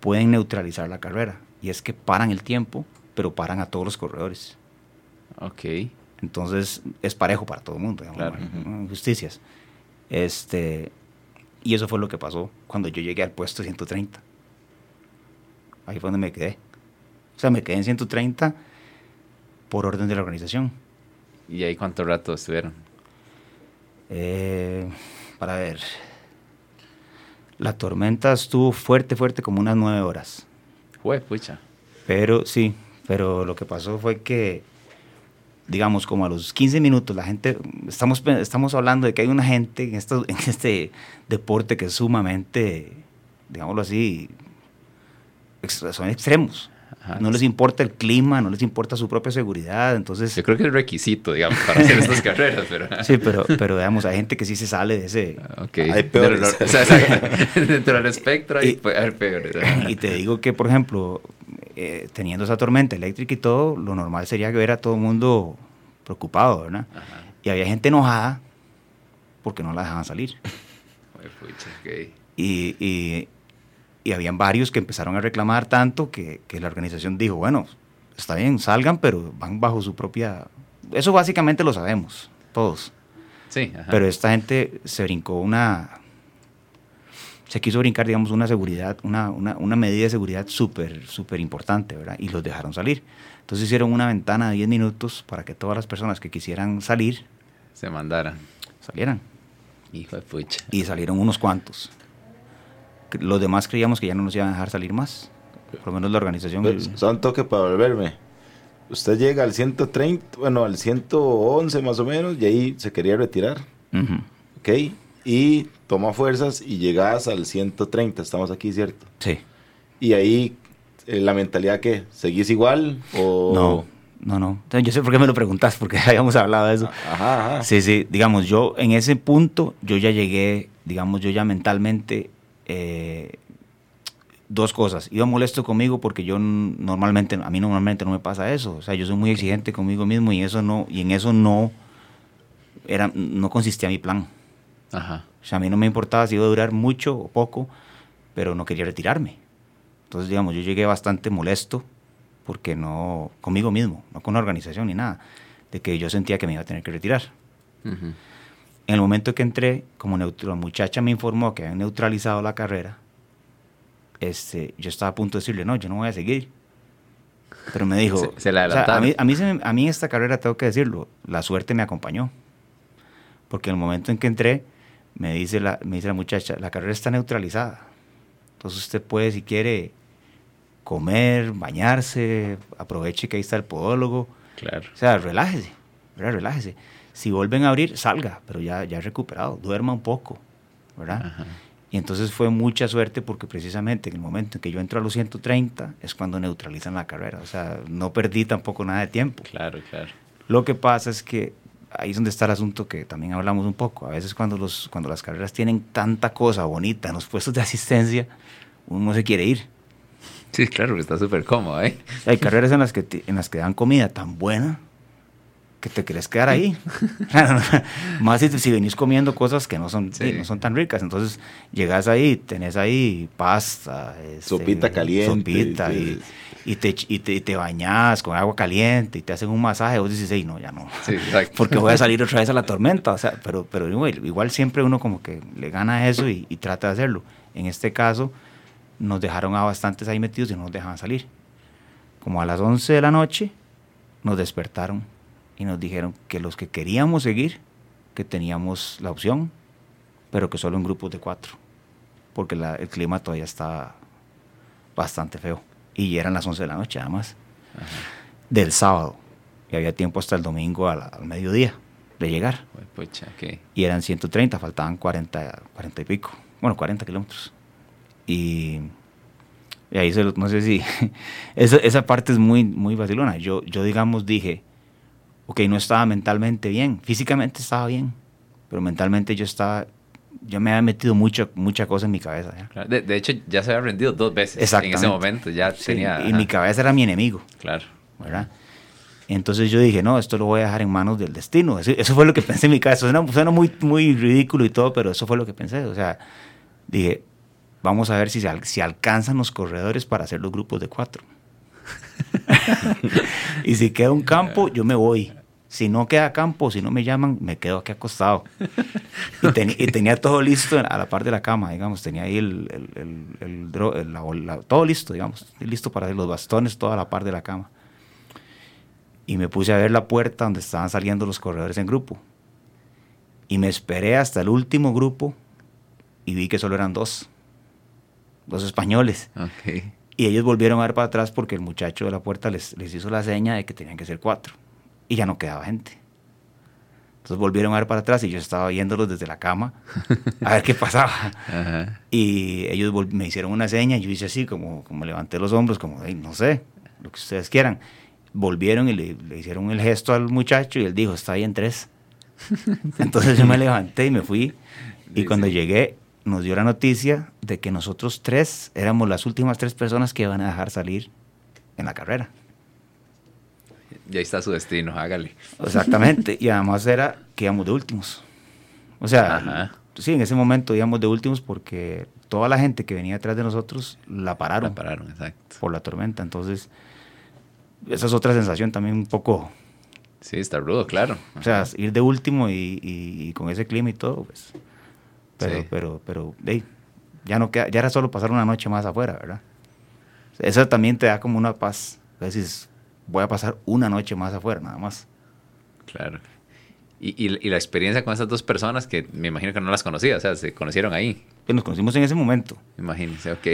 pueden neutralizar la carrera. Y es que paran el tiempo, pero paran a todos los corredores. Ok. Entonces es parejo para todo el mundo, digamos, Claro. injusticias. Este, y eso fue lo que pasó cuando yo llegué al puesto 130. Ahí fue donde me quedé. O sea, me quedé en 130 por orden de la organización. ¿Y ahí cuánto rato estuvieron? Eh, para ver. La tormenta estuvo fuerte, fuerte, como unas nueve horas. Fue, pucha. Pero sí, pero lo que pasó fue que, digamos, como a los 15 minutos, la gente, estamos, estamos hablando de que hay una gente en, esto, en este deporte que es sumamente, digámoslo así, son extremos. Ajá. No les importa el clima, no les importa su propia seguridad, entonces... Yo creo que es requisito, digamos, para hacer estas carreras, pero... Sí, pero, pero digamos, hay gente que sí se sale de ese... Ok. Hay peores. Dentro- o sea, exacto. Dentro del espectro Y- haber peores. Y te digo que, por ejemplo, eh, teniendo esa tormenta eléctrica y todo, lo normal sería que ver a todo el mundo preocupado, ¿verdad? Ajá. Y había gente enojada porque no la dejaban salir. Y, y, y habían varios que empezaron a reclamar tanto que, que la organización dijo, bueno, está bien, salgan, pero van bajo su propia... Eso básicamente lo sabemos, todos. Sí, ajá. Pero esta gente se brincó una, se quiso brincar, digamos, una seguridad, una, una, una medida de seguridad súper, súper importante, ¿verdad? Y los dejaron salir. Entonces hicieron una ventana de 10 minutos para que todas las personas que quisieran salir Se mandaran. salieran. Hijo de pucha. Y salieron unos cuantos. Los demás creíamos que ya no nos iban a dejar salir más. Por lo menos la organización. Pues, solo un toque para volverme. Usted llega al 130, bueno, al 111 más o menos, y ahí se quería retirar. Ujú. ¿Ok? Y toma fuerzas y llegas al 130, estamos aquí, ¿cierto? Sí. Y ahí, eh, la mentalidad que, ¿seguís igual? O... No, no, no. Yo sé por qué me lo preguntas, porque habíamos hablado de eso. Ajá, ajá. Sí, sí, digamos, yo en ese punto, yo ya llegué, digamos, yo ya mentalmente, eh, dos cosas. Iba molesto conmigo porque yo normalmente, a mí normalmente no me pasa eso. O sea, yo soy muy exigente conmigo mismo y eso no, y en eso no, era, no consistía mi plan. Ajá. O sea, a mí no me importaba si iba a durar mucho o poco, pero no quería retirarme. Entonces, digamos, yo llegué bastante molesto porque no, conmigo mismo, no con la organización ni nada, de que yo sentía que me iba a tener que retirar. Ujú. En el momento que entré, como neutro- la muchacha me informó que habían neutralizado la carrera, este, yo estaba a punto de decirle, no, yo no voy a seguir. Pero me dijo, Se- se la o sea, a, mí, a, mí se a mí esta carrera tengo que decirlo, la suerte me acompañó. Porque en el momento en que entré, me dice la, me dice la muchacha, la carrera está neutralizada. Entonces usted puede, si quiere, comer, bañarse, aproveche que ahí está el podólogo. Claro. O sea, relájese, ¿verdad? relájese. Si vuelven a abrir, salga, pero ya, ya recuperado, duerma un poco, ¿verdad? Ajá. Y entonces fue mucha suerte porque precisamente en el momento en que yo entro a los 130 es cuando neutralizan la carrera. O sea, no perdí tampoco nada de tiempo. Claro, claro. Lo que pasa es que ahí es donde está el asunto que también hablamos un poco. A veces cuando, los, cuando las carreras tienen tanta cosa bonita en los puestos de asistencia, uno no se quiere ir. Sí, claro, que está súper cómodo, ¿eh? Hay carreras en las que en las que dan comida tan buena que te querés quedar ahí. Más si, si venís comiendo cosas que no son, Sí. no son tan ricas. Entonces llegas ahí, tenés ahí pasta, este, Sopita caliente, sopita, y, y te, y, te, y te bañas con agua caliente y te hacen un masaje. Vos dices, "Ey, no, ya no. Sí. Porque voy a salir otra vez a la tormenta. O sea, pero, pero igual, igual siempre uno como que le gana eso y, y trata de hacerlo. En este caso, nos dejaron a bastantes ahí metidos y no nos dejaban salir. Como a las 11 de la noche, nos despertaron y nos dijeron que los que queríamos seguir, que teníamos la opción, pero que solo en grupos de cuatro, porque la- el clima todavía estaba bastante feo. Y eran las 11 de la noche, además, del sábado. Y había tiempo hasta el domingo la- al mediodía de llegar. Pucha. Y eran 130, faltaban 40, 40 y pico. Bueno, 40 kilómetros. Y, y ahí se lo- no sé si... esa, esa parte es muy, muy vacilona. Yo, yo, digamos, dije, ok, no estaba mentalmente bien. Físicamente estaba bien. Pero mentalmente yo estaba... Yo me había metido mucho, mucha cosa en mi cabeza. De, de hecho, ya se había rendido dos veces. En ese momento ya Sí, tenía. y ajá, mi cabeza era mi enemigo. Claro. ¿verdad? Entonces yo dije, no, esto lo voy a dejar en manos del destino. Eso, eso fue lo que pensé en mi cabeza. Suena, suena muy, muy ridículo y todo, pero eso fue lo que pensé. O sea, dije, vamos a ver si, se si alcanzan los corredores para hacer los grupos de cuatro. y si queda un campo, yo me voy. Si no queda campo, si no me llaman, me quedo aquí acostado. Y, y tenía todo listo a la par de la cama, digamos. Tenía ahí el, el- el- la- la- todo listo, digamos. Listo para los bastones, toda la par de la cama. Y me puse a ver la puerta donde estaban saliendo los corredores en grupo. Y me esperé hasta el último grupo y vi que solo eran dos. Dos españoles. Ok. Y ellos volvieron a ver para atrás porque el muchacho de la puerta les, les hizo la seña de que tenían que ser cuatro. Y ya no quedaba gente. Entonces volvieron a ver para atrás y yo estaba viéndolos desde la cama a ver qué pasaba. Ajá. Y ellos me hicieron una seña y yo hice así, como, como levanté los hombros, como, "Ey, no sé, lo que ustedes quieran. Volvieron y le, le hicieron el gesto al muchacho y él dijo, está ahí en tres. Entonces yo me levanté y me fui. Y Sí, cuando sí. llegué, nos dio la noticia de que nosotros tres éramos las últimas tres personas que iban a dejar salir en la carrera. Y ahí está su destino, hágale. Exactamente. y además era que íbamos de últimos. O sea, Ajá. sí, en ese momento íbamos de últimos porque toda la gente que venía detrás de nosotros la pararon, La pararon, exacto. por la tormenta. Entonces, esa es otra sensación también un poco. Sí, está rudo, claro. O sea, ir de último y, y- y con ese clima y todo, pues. Pero, Sí. pero, pero, hey, ya, no queda, ya era solo pasar una noche más afuera, ¿verdad? Eso también te da como una paz. Voy a pasar una noche más afuera, nada más. Claro. Y, y, la experiencia con esas dos personas que me imagino que no las conocía, o sea, se conocieron ahí. Pues nos conocimos en ese momento. Imagínense, ok.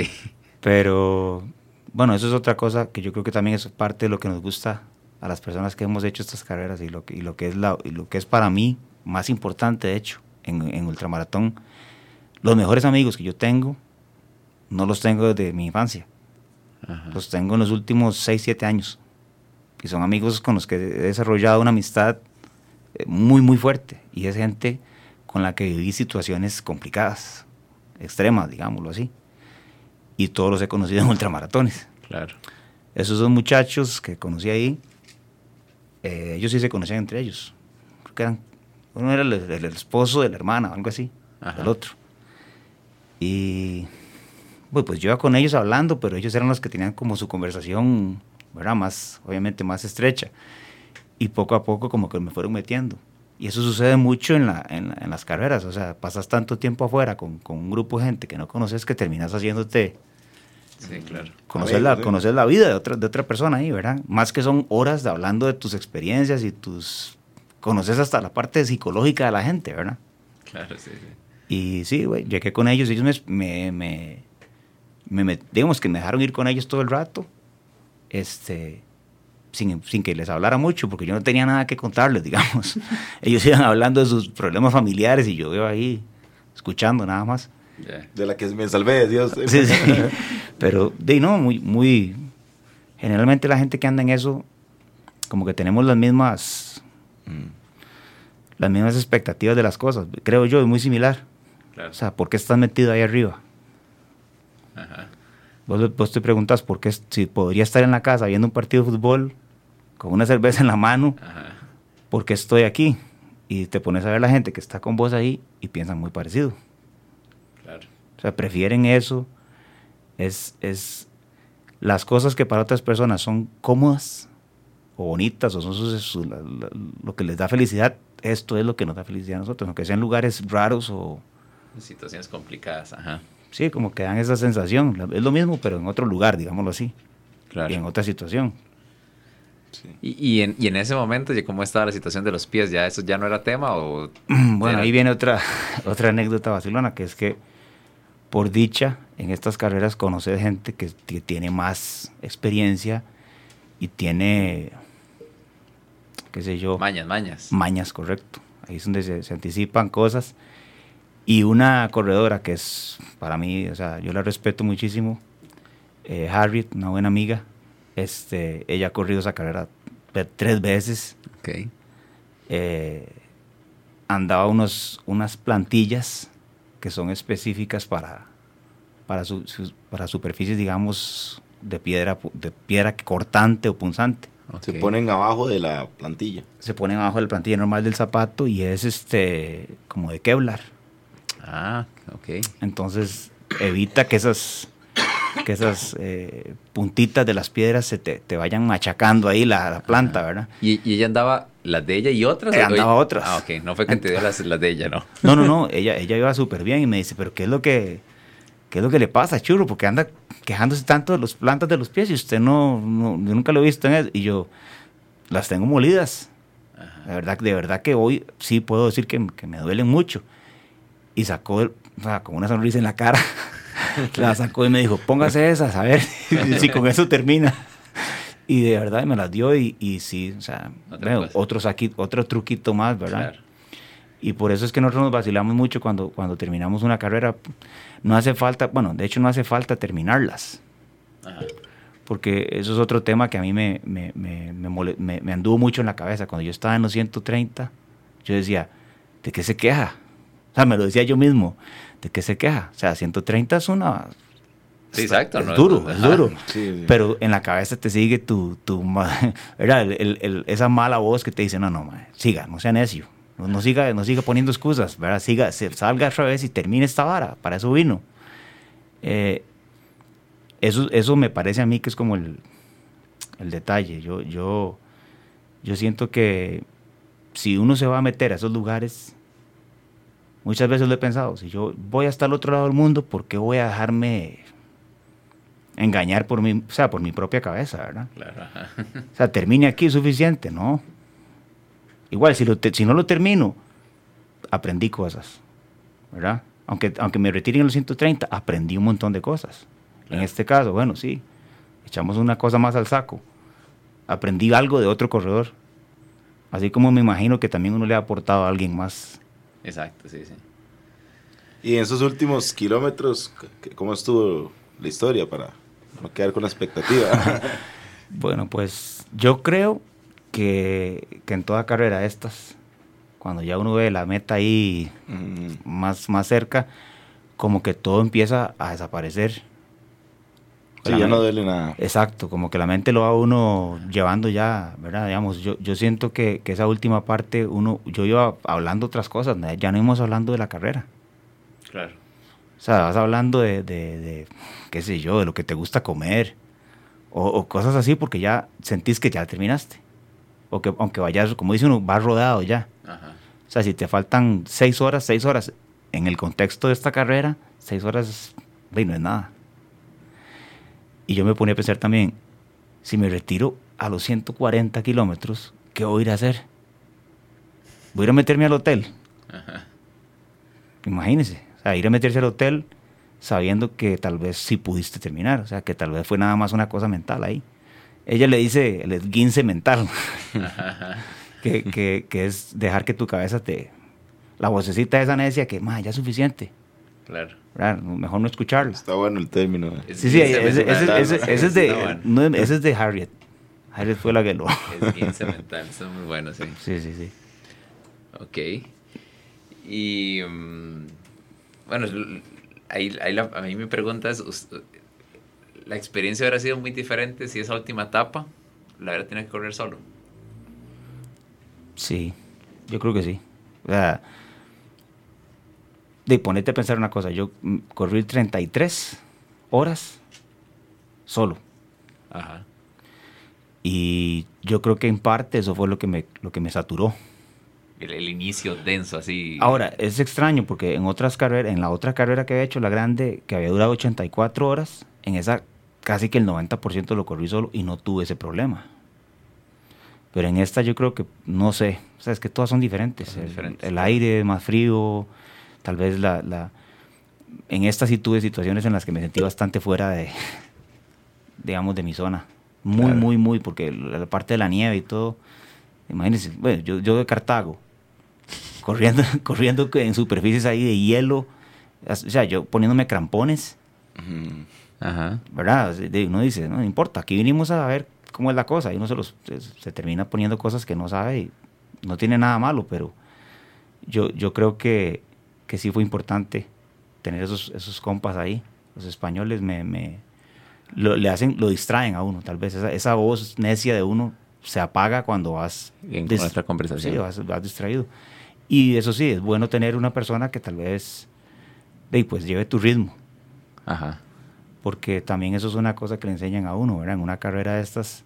Pero, bueno, eso es otra cosa que yo creo que también es parte de lo que nos gusta a las personas que hemos hecho estas carreras y lo que, y lo que, es, la, y lo que es para mí más importante, de hecho, en, en ultramaratón. Los mejores amigos que yo tengo, no los tengo desde mi infancia. Los tengo en los últimos 6, 7 años. Y son amigos con los que he desarrollado una amistad eh, muy, muy fuerte. Y es gente con la que viví situaciones complicadas, extremas, digámoslo así. Y todos los he conocido en ultramaratones. Claro. Esos dos muchachos que conocí ahí, eh, ellos sí se conocían entre ellos. Creo que eran, uno era el, esposo de la hermana o algo así, el otro. Y pues, pues yo iba con ellos hablando, pero ellos eran los que tenían como su conversación, ¿verdad? Más, obviamente más estrecha. Y poco a poco como que me fueron metiendo. Y eso sucede mucho en, la, en, las carreras, o sea, pasas tanto tiempo afuera con, con, un grupo de gente que no conoces que terminas haciéndote... Sí, claro. Conocer, la, conocer la vida de otra, de otra persona ahí, ¿verdad? Más que son horas de hablando de tus experiencias y tus... Conoces hasta la parte psicológica de la gente, ¿verdad? Claro, sí, sí. Y sí, güey, llegué con ellos, ellos me, me me, digamos que me dejaron ir con ellos todo el rato, este, sin, sin, que les hablara mucho, porque yo no tenía nada que contarles, digamos. ellos iban hablando de sus problemas familiares y yo iba ahí escuchando nada más. De la que me salvé, Dios. sí, sí. Pero, de no, muy, muy. Generalmente la gente que anda en eso, como que tenemos las mismas. Mm. Las mismas expectativas de las cosas. Creo yo, es muy similar. O sea, ¿por qué estás metido ahí arriba? Vos, te preguntas por qué, si podría estar en la casa viendo un partido de fútbol con una cerveza en la mano, ¿por qué estoy aquí? Y te pones a ver la gente que está con vos ahí y piensan muy parecido. O sea, prefieren eso. Es, es las cosas que para otras personas son cómodas o bonitas o son lo que les da felicidad, esto es lo que nos da felicidad a nosotros, aunque sean lugares raros o... Situaciones complicadas, ajá sí, como que dan esa sensación. Es lo mismo, pero en otro lugar, digámoslo así. Y en otra situación. Y, en, y, en, ese momento, ¿cómo estaba la situación de los pies? ¿Ya eso ya no era tema? O bueno, ahí viene otra, otra anécdota vacilona, que es que por dicha, en estas carreras conoces gente que, tiene más experiencia y tiene, qué sé yo. Mañas, mañas. Mañas, correcto. Ahí es donde se, se anticipan cosas. Y una corredora que es, para mí, o sea, yo la respeto muchísimo, eh, Harriet, una buena amiga, este, ella ha corrido esa carrera tres veces. Okay. Eh, andaba unos, unas plantillas que son específicas para, para, para superficies, digamos, de piedra, de piedra cortante o punzante. Se ponen abajo de la plantilla. Se ponen abajo de la plantilla normal del zapato y es este como de Kevlar. Ah, ok. Entonces evita que esas, que esas eh, puntitas de las piedras se te, vayan machacando ahí la, planta, ¿verdad? ¿Y, ella andaba las de ella y otras? Ella andaba otras. Ah, ok. No fue que te dio las, las, de ella, ¿no? No, no, no. Ella, ella iba súper bien y me dice, pero ¿qué es lo que... ¿Qué es lo que le pasa, churro? Porque anda quejándose tanto de las plantas de los pies y usted no, no yo nunca lo he visto en eso. Y yo, las tengo molidas. De verdad, de verdad que hoy sí puedo decir que, que me duelen mucho y sacó, o sea, con una sonrisa en la cara, la sacó y me dijo, póngase esas, a ver si con eso termina. Y de verdad me las dio y, y sí, o sea, otro, otro truquito más, ¿verdad? Y por eso es que nosotros nos vacilamos mucho cuando, cuando terminamos una carrera. No hace falta, bueno, de hecho no hace falta terminarlas. Porque eso es otro tema que a mí me, me, me, me, me anduvo mucho en la cabeza. Cuando yo estaba en los 130, yo decía, ¿de qué se queja? O sea, me lo decía yo mismo. ¿De qué se queja? O sea, 130 es una... Sí, exacto. Es duro, es duro. Pero en la cabeza te sigue tu... tu era el, esa mala voz que te dice, no, no, siga, no sea necio. No, siga, no siga poniendo excusas, ¿verdad? Siga, se, salga otra vez y termine esta vara. Para eso vino. Eh, eso, eso me parece a mí que es como el, el detalle. Yo, yo, yo siento que si uno se va a meter a esos lugares Muchas veces lo he pensado, si yo voy hasta el otro lado del mundo, ¿por qué voy a dejarme engañar por mi, o sea, por mi propia cabeza, ¿verdad? Claro. O sea, termine aquí suficiente, ¿no? Igual, si, lo si no lo termino, aprendí cosas, ¿verdad? Aunque, aunque me retiren los 130, aprendí un montón de cosas. En este caso, bueno, sí, echamos una cosa más al saco. Aprendí algo de otro corredor. Así como me imagino que también uno le ha aportado a alguien más. Exacto, sí, sí. Y en esos últimos kilómetros, ¿cómo estuvo la historia para no quedar con la expectativa? bueno, pues yo creo que, que, en toda carrera estas, cuando ya uno ve la meta ahí más, más cerca, como que todo empieza a desaparecer. Sí, ya no duele nada. Exacto, como que la mente lo va uno llevando ya, ¿verdad? Digamos, yo, yo siento que, que esa última parte, uno, yo iba hablando otras cosas, ya no íbamos hablando de la carrera. Claro. O sea, vas hablando de, de, de qué sé yo, de lo que te gusta comer, o, o, cosas así, porque ya sentís que ya terminaste. O que aunque vayas, como dice uno, vas rodado ya. Ajá. O sea, si te faltan seis horas, seis horas, en el contexto de esta carrera, seis horas, no es nada. Y yo me ponía a pensar también, si me retiro a los 140 kilómetros, ¿qué voy a ir a hacer? Voy a ir a meterme al hotel. Ajá. Imagínese, o sea, ir a meterse al hotel sabiendo que tal vez sí pudiste terminar, o sea, que tal vez fue nada más una cosa mental ahí. Ella le dice el esguince mental, que, que, que, es dejar que tu cabeza te... La vocecita esa necia que, más ya es suficiente. Claro. ¿verdad? Mejor no escucharlo. Está bueno el término. eh. Sí, sí, ese, ese- ese- ese- ese es de, Está bueno. no, ese es de Harriet. Harriet fue la que lo... Es 15 mental, eso es muy bueno, sí. Sí, sí, sí. Ok. Y mm, bueno, ahí, ahí la- a mí me preguntas, us- ¿la experiencia hubiera sido muy diferente si esa última etapa la hubiera tenido que correr solo? Sí, yo creo que sí. O sea, de ponerte a pensar una cosa, yo mm, corrí 33 horas solo. Ajá. Y yo creo que en parte eso fue lo que me, lo que me saturó. El, el inicio denso, así. Ahora, es extraño porque en otras carreras, en la otra carrera que había hecho, la grande, que había durado 84 horas, en esa casi que el 90% lo corrí solo y no tuve ese problema. Pero en esta yo creo que, no sé, o sea, es que todas son diferentes. Son El- diferentes. El, aire más frío, tal vez la, la... En esta sí tuve situaciones en las que me sentí bastante fuera de, digamos, de mi zona. Muy, Claro. muy, muy, porque la, parte de la nieve y todo, imagínense, bueno, yo, yo de Cartago, corriendo, corriendo en superficies ahí de hielo, o sea, yo poniéndome crampones, Ujú. Ajá. ¿verdad? Uno dice, no, no importa, aquí vinimos a ver cómo es la cosa, y uno se, los, se, se termina poniendo cosas que no sabe y no tiene nada malo, pero yo, yo creo que, que sí fue importante tener esos, esos compas ahí. Los españoles me, me lo, le hacen, lo distraen a uno, tal vez esa, esa voz necia de uno se apaga cuando vas En nuestra conversación. Sí, vas, vas distraído. Y eso sí, es bueno tener una persona que tal vez pues, lleve tu ritmo Ajá. Porque también eso es una cosa que le enseñan a uno, ¿verdad? En una carrera de estas,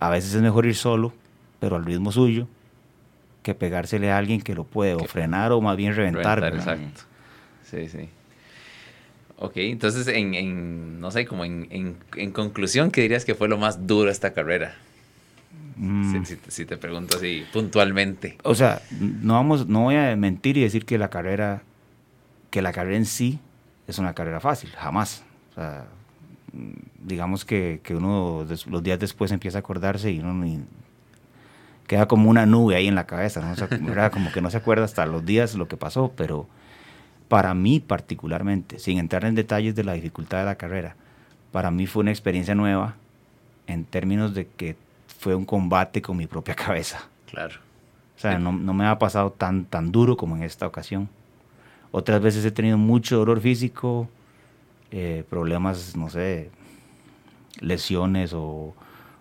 a veces es mejor ir solo, pero al ritmo suyo, que pegársele a alguien que lo puede o frenar o más bien reventar, Reventar, exacto. Sí, sí. Ok, entonces, en, en, no sé, como en, en, en conclusión, ¿qué dirías que fue lo más duro esta carrera? Mm. Si, si te pregunto así puntualmente. O sea, no, vamos, no voy a mentir y decir que la carrera, que la carrera en sí es una carrera fácil, jamás. O sea, digamos que, que uno los días después empieza a acordarse y uno ni- queda como una nube ahí en la cabeza, ¿no? O sea, como, que no se acuerda hasta los días lo que pasó, pero para mí particularmente, sin entrar en detalles de la dificultad de la carrera, para mí fue una experiencia nueva en términos de que fue un combate con mi propia cabeza. Claro. O sea, no, no me ha pasado tan, tan duro como en esta ocasión. Otras veces he tenido mucho dolor físico, eh, problemas, no sé, lesiones o,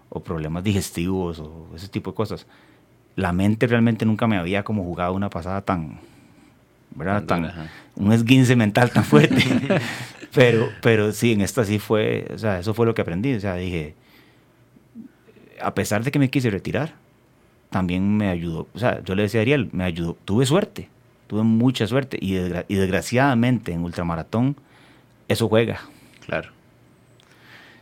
o problemas digestivos o ese tipo de cosas. La mente realmente nunca me había como jugado una pasada tan, ¿verdad? Tan ajá. un esguince mental tan fuerte. pero, pero sí, en esta sí fue, o sea, eso fue lo que aprendí. O sea, dije, a pesar de que me quise retirar, también me ayudó. O sea, yo le decía a Ariel, me ayudó, tuve suerte, tuve mucha suerte y, y desgraciadamente en ultramaratón eso juega. Claro.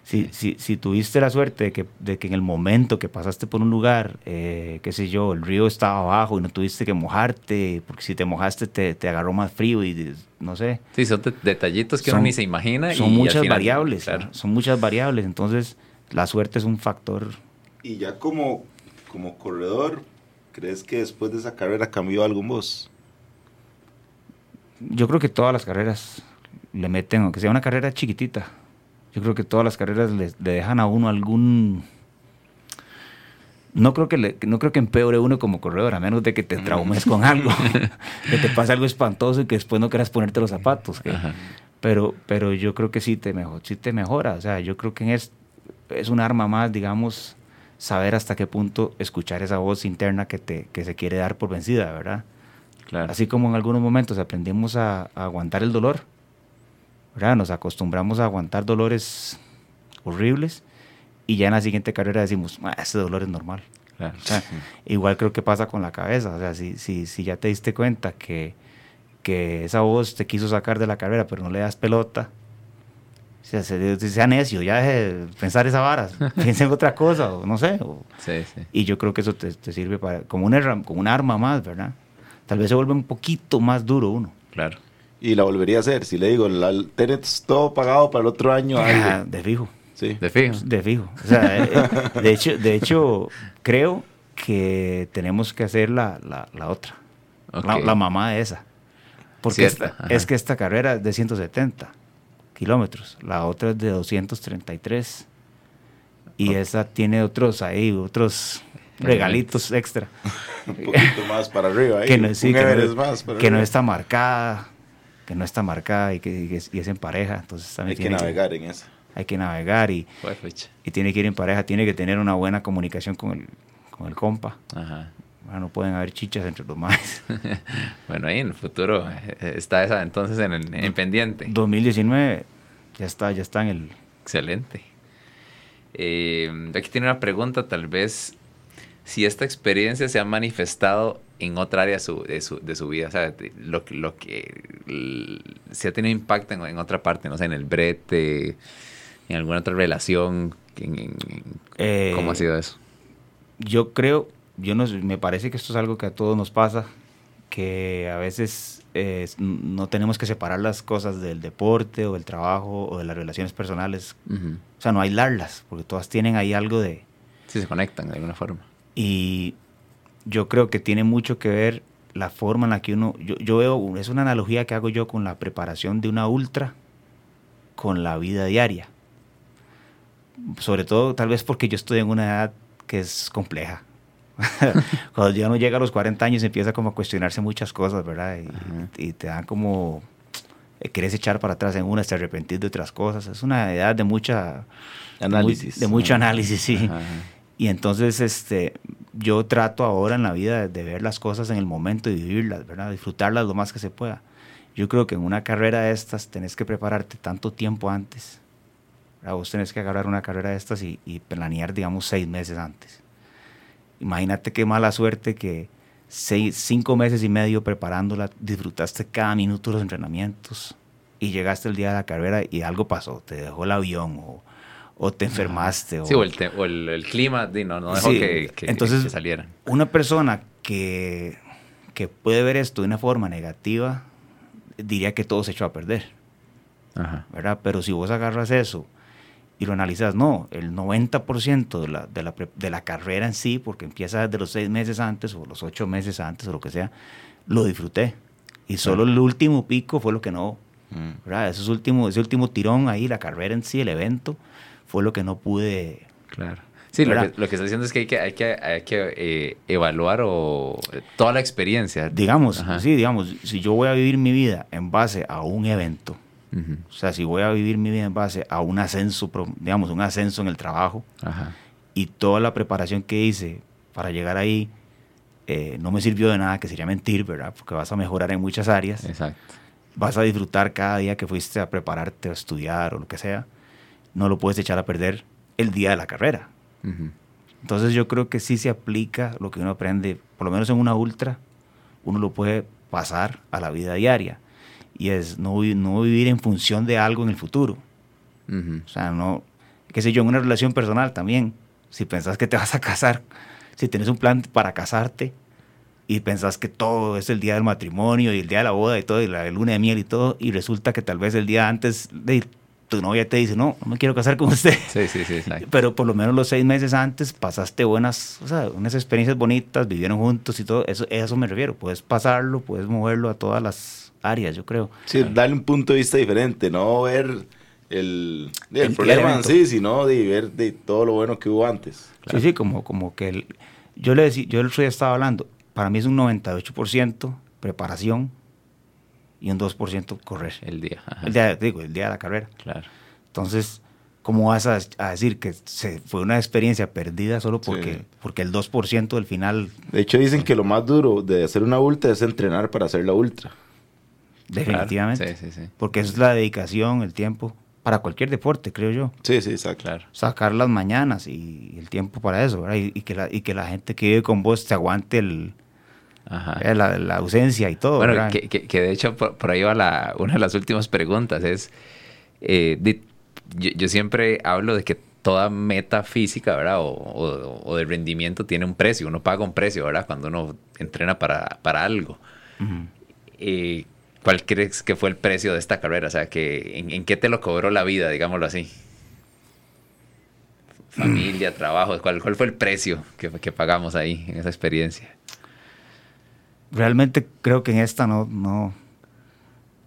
Si, si, si, tuviste la suerte de que, de que en el momento que pasaste por un lugar, eh, qué sé yo, el río estaba abajo y no tuviste que mojarte, porque si te mojaste te, te agarró más frío y no sé. Sí, son detallitos que uno ni se imagina. Son muchas variables, claro. son muchas variables, entonces la suerte es un factor. Y ya como, como corredor, ¿crees que después de esa carrera cambió algo en vos? Yo creo que todas las carreras le meten, aunque sea una carrera chiquitita, yo creo que todas las carreras le, dejan a uno algún... No creo, que le, no creo que empeore uno como corredor, a menos de que te mm. traumes con algo, que te pase algo espantoso y que después no quieras ponerte los zapatos. pero, pero yo creo que sí te, mejor, sí te mejora. O sea, yo creo que es, es un arma más, digamos, saber hasta qué punto escuchar esa voz interna que, te, que se quiere dar por vencida, ¿verdad? Claro. Así como en algunos momentos aprendimos a aguantar el dolor, nos acostumbramos a aguantar dolores horribles y ya en la siguiente carrera decimos, ah, ese dolor es normal. igual creo que pasa con la cabeza, o sea, si, si, si ya te diste cuenta que, que esa voz te quiso sacar de la carrera, pero no le das pelota, sea, sea necio, ya deje de pensar esa vara, piensa en otra cosa, o no sé. Y yo creo que eso te, te sirve para, como, un, como un arma más, ¿verdad? Tal vez se vuelve un poquito más duro uno. Claro y la volvería a hacer. Si le digo, la, tenés todo pagado para el otro año. Ah, de fijo. Sí. De fijo. De fijo. O sea, eh, eh, de, hecho, de hecho, creo que tenemos que hacer la, la, otra. La, mamá de esa. Porque es que esta carrera es de 170 kilómetros. La otra es de 233. Y esa tiene otros ahí, otros regalitos extra. Un poquito más para arriba. Ahí. Que no, que no está marcada que no está marcada y que, es en pareja. Entonces hay que navegar en eso. Hay que navegar y, y tiene que ir en pareja, tiene que tener una buena comunicación con el, con el compa. Ajá. no pueden haber chichas entre los más. bueno, ahí en el futuro eh, está esa entonces en, en pendiente. 2019 ya está, ya está en el... Excelente. Eh, aquí tiene una pregunta, tal vez si esta experiencia se ha manifestado en otra área de, su, de su vida, o sea, lo, lo que se ha tenido impacto en, otra parte, no sé, en el brete, en alguna otra relación, eh, ¿cómo ha sido eso? Yo creo, yo no, me parece que esto es algo que a todos nos pasa, que a veces no tenemos que separar las cosas del deporte o del trabajo o de las relaciones personales, o sea, no aislarlas, porque todas tienen ahí algo de... Sí, se conectan de alguna forma. Y yo creo que tiene mucho que ver la forma en la que uno, yo, yo veo, es una analogía que hago yo con la preparación de una ultra con la vida diaria. Sobre todo, tal vez porque yo estoy en una edad que es compleja. Cuando ya uno llega a los 40 años empieza como a cuestionarse muchas cosas, ¿verdad? Y, te dan como, eh, quieres echar para atrás en una, te arrepentir de otras cosas. Es una edad de mucha... Análisis. De, mucho análisis, sí. Y entonces este, yo trato ahora en la vida de, ver las cosas en el momento y vivirlas, ¿verdad? Disfrutarlas lo más que se pueda. Yo creo que en una carrera de estas tenés que prepararte tanto tiempo antes. Vos tenés que agarrar una carrera de estas y, planear, digamos, seis meses antes. Imagínate qué mala suerte que seis, cinco meses y medio preparándola, disfrutaste cada minuto de los entrenamientos y llegaste el día de la carrera y algo pasó, te dejó el avión o o te enfermaste. Sí, o, el, el, clima no, no dejó que, que, entonces, salieran. Una persona que, que puede ver esto de una forma negativa, diría que todo se echó a perder. Ajá. ¿verdad? Pero si vos agarras eso y lo analizas, no, el 90% de la, de, la, de la carrera en sí, porque empieza desde los seis meses antes o los ocho meses antes o lo que sea, lo disfruté. Y solo el último pico fue lo que no. Mm. ¿verdad? Ese, último, ese último tirón ahí, la carrera en sí, el evento, fue lo que no pude. Claro. Sí, lo que, lo que, está diciendo es que hay que, hay que, hay que eh, evaluar o, toda la experiencia. Digamos, sí, digamos, si yo voy a vivir mi vida en base a un evento, o sea, si voy a vivir mi vida en base a un ascenso, digamos, un ascenso en el trabajo, y toda la preparación que hice para llegar ahí eh, no me sirvió de nada, que sería mentir, ¿verdad? Porque vas a mejorar en muchas áreas. Exacto. Vas a disfrutar cada día que fuiste a prepararte a estudiar o lo que sea no lo puedes echar a perder el día de la carrera. Entonces yo creo que sí se aplica lo que uno aprende, por lo menos en una ultra, uno lo puede pasar a la vida diaria. Y es no, no vivir en función de algo en el futuro. O sea, no, qué sé yo, en una relación personal también. Si pensás que te vas a casar, si tienes un plan para casarte y pensás que todo es el día del matrimonio y el día de la boda y todo, y la luna de miel y todo, y resulta que tal vez el día antes de tu novia te dice, no, no me quiero casar con usted. Sí, sí, sí. Pero por lo menos los seis meses antes pasaste buenas, o sea, unas experiencias bonitas, vivieron juntos y todo. Eso, eso me refiero. Puedes pasarlo, puedes moverlo a todas las áreas, yo creo. Sí, darle un punto de vista diferente, no ver el, el, problema en sí, sino de ver de todo lo bueno que hubo antes. Sí, sí, como, como que el, yo le decía, yo el otro día estaba hablando, para mí es un 98% preparación, y un 2% correr. El día. El día, digo, el día de la carrera. Claro. Entonces, ¿cómo vas a, decir que se, fue una experiencia perdida solo porque, porque el 2% del final... De hecho, dicen que lo más duro de hacer una ultra es entrenar para hacer la ultra. Definitivamente. Sí, sí, sí. Porque es la dedicación, el tiempo, para cualquier deporte, creo yo. Sí, sí, exacto. Claro. Sacar las mañanas y, el tiempo para eso, ¿verdad? Y, que la, y que la gente que vive con vos te aguante el eh, la, ausencia y todo. Bueno, que, que, de hecho por, ahí va la, una de las últimas preguntas. Es, eh, yo, siempre hablo de que toda meta física, ¿verdad? O, o, de rendimiento tiene un precio. Uno paga un precio, ¿verdad? Cuando uno entrena para, para algo. Eh, ¿Cuál crees que fue el precio de esta carrera? O sea, que, ¿en, qué te lo cobró la vida, digámoslo así? Familia, trabajo, ¿cuál, ¿cuál fue el precio que, que pagamos ahí en esa experiencia? Realmente creo que en esta no, no,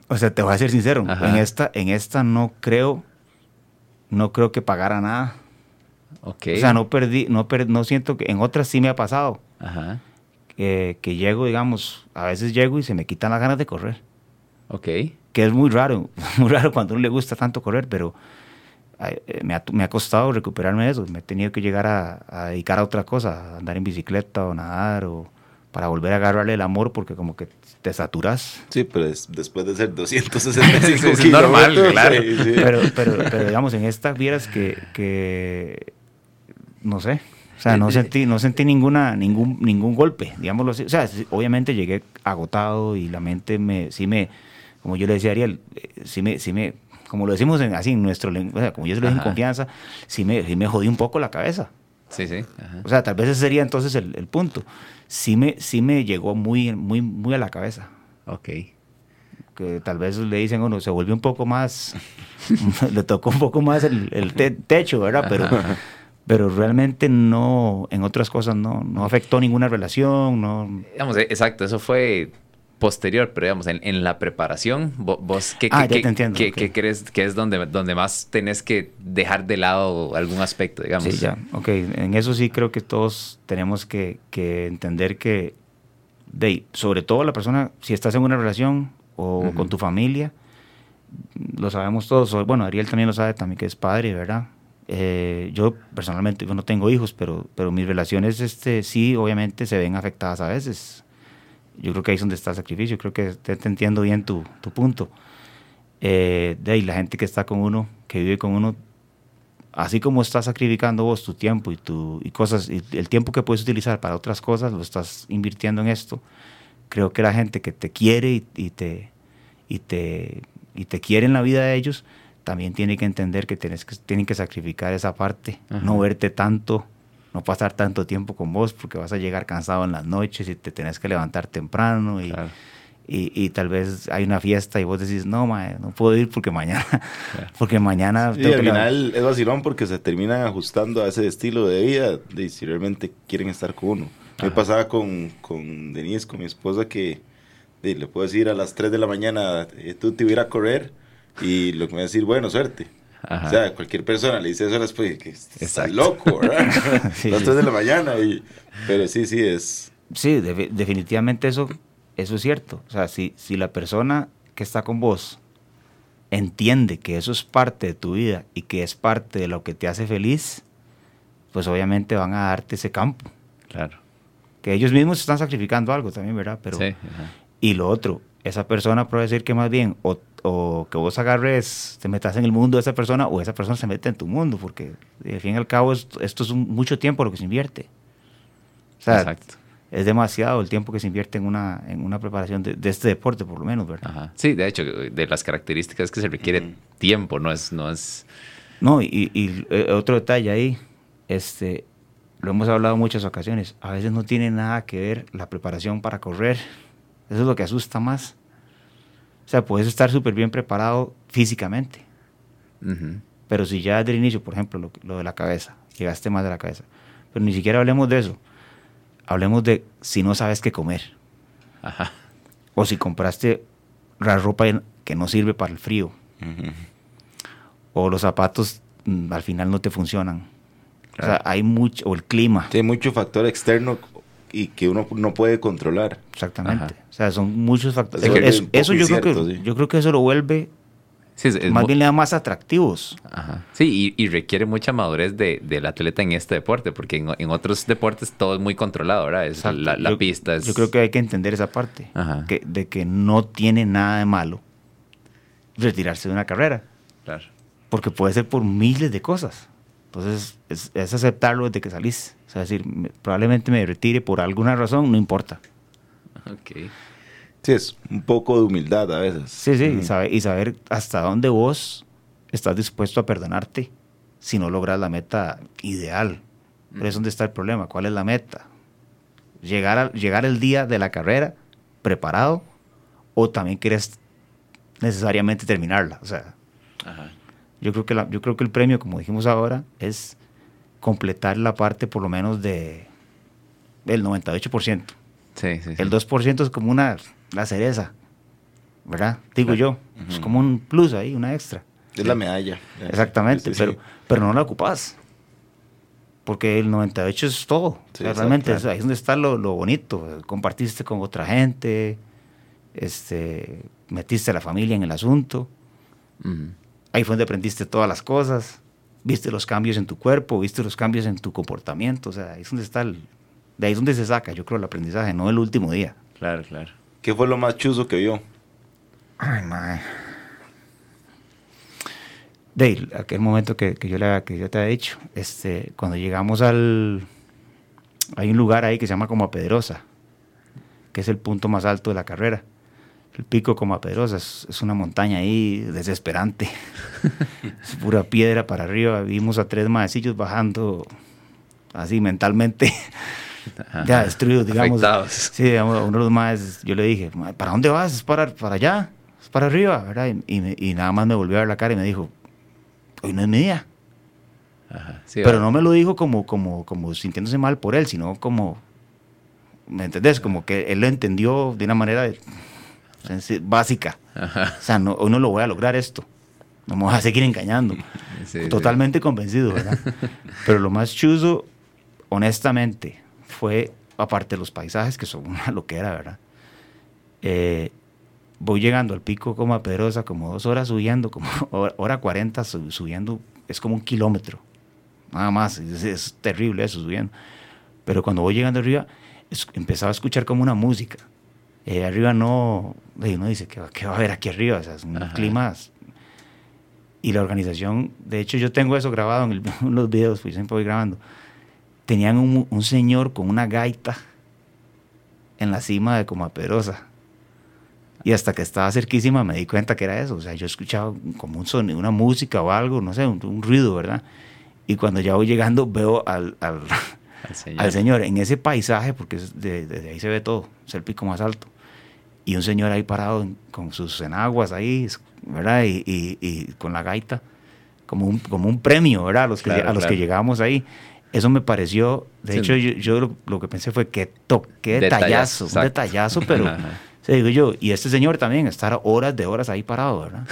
o sea, te voy a ser sincero, en esta, en esta no creo, no creo que pagara nada. Okay. O sea, no perdí, no, no siento que, en otras sí me ha pasado. Ajá. Que, que llego, digamos, a veces llego y se me quitan las ganas de correr. Ok. Que es muy raro, muy raro cuando a uno le gusta tanto correr, pero eh, me ha, me ha costado recuperarme eso. Me he tenido que llegar a, a dedicar a otra cosa, a andar en bicicleta o nadar o para volver a agarrarle el amor porque como que te saturas. Sí, pero después de ser 265 es normal, claro. Pero, pero, pero, digamos, en estas vieras que, que no sé, o sea, no sentí, no sentí ninguna, ningún, ningún golpe, digámoslo así. O sea, obviamente llegué agotado y la mente me, sí me, como yo le decía a Ariel, eh, sí me, sí me, como lo decimos en, así en nuestro lenguaje, como yo se lo dije en confianza, sí me, sí me jodí un poco la cabeza. Sí, sí. O sea, tal vez ese sería entonces el, el punto sí me, sí me llegó muy, muy, muy a la cabeza. Ok. Que tal vez le dicen, uno se volvió un poco más, le tocó un poco más el, el techo, ¿verdad? Pero, pero realmente no, en otras cosas no, no afectó ninguna relación, no. Digamos, exacto, eso fue posterior, pero digamos, en, la preparación, vos, ¿qué, ah, crees que es donde, donde más tenés que dejar de lado algún aspecto, digamos? Sí, ya, ok. En eso sí creo que todos tenemos que, entender que, de, sobre todo la persona, si estás en una relación o con tu familia, lo sabemos todos, bueno, Ariel también lo sabe también que es padre, ¿verdad? Eh, yo personalmente yo no tengo hijos, pero, pero mis relaciones este, sí, obviamente se ven afectadas a veces yo creo que ahí es donde está el sacrificio, creo que te, entiendo bien tu, tu punto. Eh, de ahí la gente que está con uno, que vive con uno, así como estás sacrificando vos tu tiempo y, tu, y cosas, y el tiempo que puedes utilizar para otras cosas, lo estás invirtiendo en esto. Creo que la gente que te quiere y, y te, y, te, y te quiere en la vida de ellos, también tiene que entender que, tienes que tienen que sacrificar esa parte, no verte tanto no pasar tanto tiempo con vos porque vas a llegar cansado en las noches y te tenés que levantar temprano y, y, tal vez hay una fiesta y vos decís, no, no puedo ir porque mañana, porque mañana... Y al final es vacilón porque se terminan ajustando a ese estilo de vida de si realmente quieren estar con uno. Me pasaba con, con Denise, con mi esposa, que le puedo decir a las 3 de la mañana, eh, tú te ibas a correr y lo que me va a decir, bueno, suerte. O sea, cualquier persona le dice eso después que está loco, ¿verdad? Las 3 de la mañana. Y, pero sí, sí, es. Sí, definitivamente eso, eso es cierto. O sea, si, si la persona que está con vos entiende que eso es parte de tu vida y que es parte de lo que te hace feliz, pues obviamente van a darte ese campo. Claro. Que ellos mismos están sacrificando algo también, ¿verdad? Pero, sí, y lo otro, esa persona puede decir que más bien o o que vos agarres, te metas en el mundo de esa persona o esa persona se mete en tu mundo, porque al fin y al cabo esto, es mucho tiempo lo que se invierte. Exacto. es demasiado el tiempo que se invierte en una, en una preparación de, este deporte, por lo menos, ¿verdad? Ajá. Sí, de hecho, de las características que se requiere tiempo, no es... No, es... no y, y, eh, otro detalle ahí, este, lo hemos hablado en muchas ocasiones, a veces no tiene nada que ver la preparación para correr, eso es lo que asusta más. O sea, puedes estar súper bien preparado físicamente, pero si ya desde el inicio, por ejemplo, lo, lo de la cabeza, llegaste más de la cabeza, pero ni siquiera hablemos de eso hablemos de si no sabes qué comer. Ajá. O si compraste la ropa que no sirve para el frío. O los zapatos mm, al final no te funcionan. O sea, hay mucho, o el clima. Hay mucho factor externo y que uno no puede controlar. Exactamente. O sea, son muchos factores. eso, yo, creo que, yo creo que eso lo vuelve más bien le da más atractivos. Sí, y, requiere mucha madurez de, del atleta en este deporte, porque en, otros deportes todo es muy controlado, ¿verdad? Es la, pista. Yo creo que hay que entender esa parte, que, de que no tiene nada de malo retirarse de una carrera. Claro. Porque puede ser por miles de cosas. Entonces, es, es aceptarlo desde que salís. O sea, decir, probablemente me retire por alguna razón, no importa. Ok. Sí, es un poco de humildad a veces. Sí, sí, y, saber, y saber hasta dónde vos estás dispuesto a perdonarte si no logras la meta ideal. Pero es donde está el problema. ¿Cuál es la meta? ¿Llegar, a, llegar el día de la carrera preparado o también quieres necesariamente terminarla? O sea, Yo, creo que la, yo creo que el premio, como dijimos ahora, es completar la parte por lo menos de del 98%. Sí, sí, sí. El 2% es como una la cereza, ¿verdad? Digo yo, es como un plus ahí, una extra. Es la medalla. Exactamente, pero, pero no la ocupas. Porque el 98 es todo. realmente ahí es donde está lo, bonito. Compartiste con otra gente, este, metiste a la familia en el asunto. Ahí fue donde aprendiste todas las cosas. Viste los cambios en tu cuerpo, viste los cambios en tu comportamiento. O sea, ahí es donde está el, de ahí es donde se saca, yo creo, el aprendizaje, no el último día. Claro, claro. ¿Qué fue lo más chuzo que vio? Ay, madre. De aquel momento que, yo le, que yo te había dicho, este, cuando llegamos al... Hay un lugar ahí que se llama Como Pedrosa, que es el punto más alto de la carrera. El pico Como Pedrosa es, una montaña ahí desesperante. es pura piedra para arriba. Vimos a tres maecillos bajando así mentalmente ya destruidos, digamos. Sí, uno de los más, yo le dije, ¿para dónde vas? Es para, para allá, es para arriba, ¿verdad? Y, y, nada más me volvió a ver la cara y me dijo, hoy no es mi día. Pero no me lo dijo como, como, como sintiéndose mal por él, sino como, ¿me entendés? Como que él lo entendió de una manera básica. O sea, no, hoy no lo voy a lograr esto. No me voy a seguir engañando. Totalmente convencido, ¿verdad? Pero lo más chuzo, honestamente, fue, aparte de los paisajes, que son una loquera, ¿verdad? Eh, voy llegando al pico como a Pedrosa, como dos horas subiendo, como hora 40 subiendo, es como un kilómetro, nada más, es, terrible eso subiendo. Pero cuando voy llegando arriba, empezaba a escuchar como una música. Eh, arriba no, uno dice, ¿qué, ¿qué, va a haber aquí arriba? O sea, es un clima... Y la organización, de hecho yo tengo eso grabado en, en los videos, pues siempre voy grabando tenían un, señor con una gaita en la cima de Comaperosa. Y hasta que estaba cerquísima me di cuenta que era eso. O sea, yo escuchaba como un sonido, una música o algo, no sé, un, ruido, ¿verdad? Y cuando ya voy llegando veo al, al, señor. en ese paisaje, porque desde ahí se ve todo, es el pico más alto. Y un señor ahí parado con sus enaguas ahí, ¿verdad? Y, y, con la gaita, como un, como un premio, ¿verdad? A los que, a los que llegamos ahí. Eso me pareció, de hecho yo, lo, que pensé fue que toqué detallazo, un detallazo, pero se digo yo, y este señor también estar horas de horas ahí parado, ¿verdad?